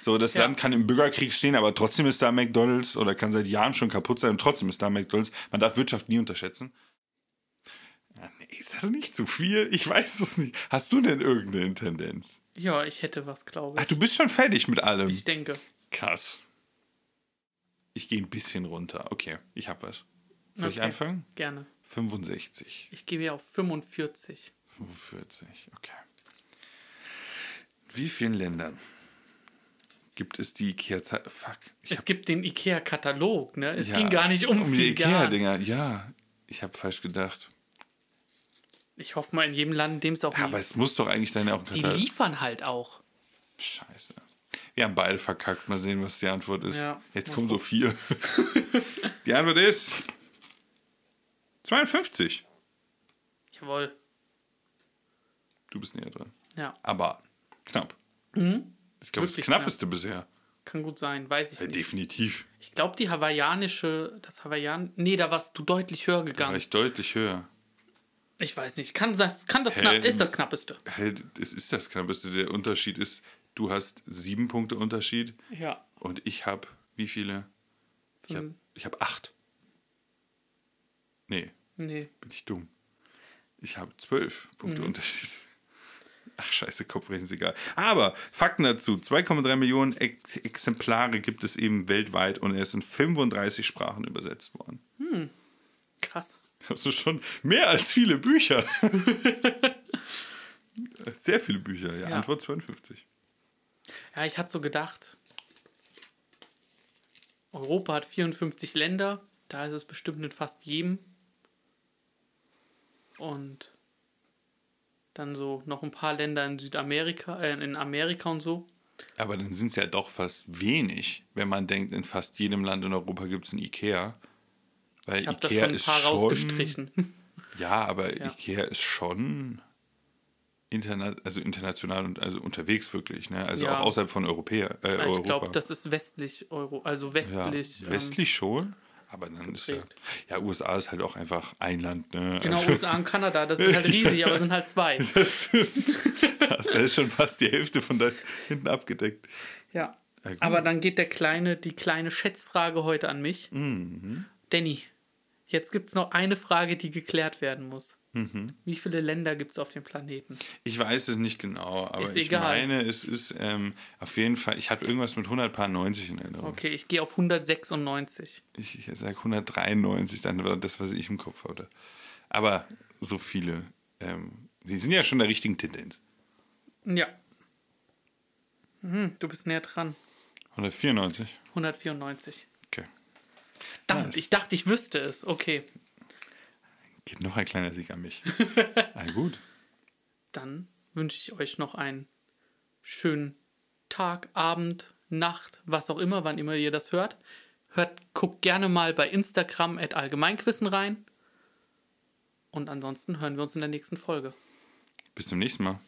So, das Ja. Land kann im Bürgerkrieg stehen, aber trotzdem ist da McDonalds oder kann seit Jahren schon kaputt sein und trotzdem ist da McDonalds. Man darf Wirtschaft nie unterschätzen. Ja, nee, ist das nicht zu viel? Ich weiß es nicht. Hast du denn irgendeine Tendenz? Ja, ich hätte was, glaube Ach, ich. du bist schon fertig mit allem. Ich denke. Krass. Ich gehe ein bisschen runter. Okay, ich habe was. Soll ich Okay. anfangen? Gerne. 65. Ich gebe hier auf 45. 45, okay. Wie vielen Ländern gibt es die ikea Fuck. Ich Es gibt den IKEA-Katalog, ne? Es ja, ging gar nicht um, um die. Ikea-Dinger. Ja, ich habe falsch gedacht. Ich hoffe mal in jedem Land, in dem es auch Ja, aber es muss doch eigentlich dann auch Die liefern halt auch. Scheiße. Wir haben beide verkackt. Mal sehen, was die Antwort ist. Ja, Jetzt kommen so vier. die Antwort ist 52. Jawohl. Du bist näher dran. Ja, Aber knapp. Ich glaube, das Mhm. Knappeste bisher. kann gut sein, weiß ich Ja, nicht. definitiv. Ich glaube, die hawaiianische, das Hawaiian, nee, da warst du deutlich höher Da war gegangen. ich deutlich höher. Ich weiß nicht, kann das, kann das knapp, ist das knappeste. Hey, es ist das knappeste. Der Unterschied ist, du hast sieben Punkte Unterschied Ja, und ich habe wie viele? Ich habe hab acht. Nee, nee. bin ich dumm. Ich habe zwölf Punkte Mhm. Unterschied. Ach scheiße, Kopfrechnen ist egal. Aber Fakten dazu. 2,3 Millionen Ex Exemplare gibt es eben weltweit und er ist in 35 Sprachen übersetzt worden. Krass. Das ist schon mehr als viele Bücher. Sehr viele Bücher, ja. Ja. Antwort 52. Ja, ich hatte so gedacht, Europa hat 54 Länder, da ist es bestimmt in fast jedem. Und dann so noch ein paar Länder in Südamerika, äh, in Amerika und so. Aber dann sind es ja doch fast wenig, wenn man denkt, in fast jedem Land in Europa gibt es ein Ikea. Weil Ich habe da schon ein paar schon, rausgestrichen. Ja, aber Ja. Ikea ist schon interna also international und also unterwegs wirklich, ne? Also Ja. auch außerhalb von Europäer, äh, ich Europa. glaube, das ist westlich Euro, also ja, westlich. ähm, westlich schon, aber dann ist ja, ja, USA ist halt auch einfach ein Land, ne? Genau, Also, USA und Kanada, das ist halt riesig, aber sind halt zwei. das, das ist schon fast die Hälfte von da hinten abgedeckt. Ja. Ja. Aber dann geht der kleine, die kleine Schätzfrage heute an mich. Mhm. Danny, jetzt gibt es noch eine Frage, die geklärt werden muss. Mhm. Wie viele Länder gibt es auf dem Planeten? Ich weiß es nicht genau, aber Ist ich egal. meine, es ist ähm, auf jeden Fall, ich habe irgendwas mit 190 in Erinnerung. Okay, ich gehe auf 196. Ich, ich sage 193, dann war das, was ich im Kopf hatte. Aber so viele, ähm, die sind ja schon der richtigen Tendenz. Ja. Hm, du bist näher dran. 194? 194. Verdammt, ich dachte, ich wüsste es. Okay, Geht noch ein kleiner Sieg an mich. Na gut. dann wünsche ich euch noch einen schönen Tag, Abend, Nacht, was auch immer, wann immer ihr das hört. Hört, guckt gerne mal bei Instagram at Allgemeinquissen rein. Und ansonsten hören wir uns in der nächsten Folge. Bis zum nächsten Mal.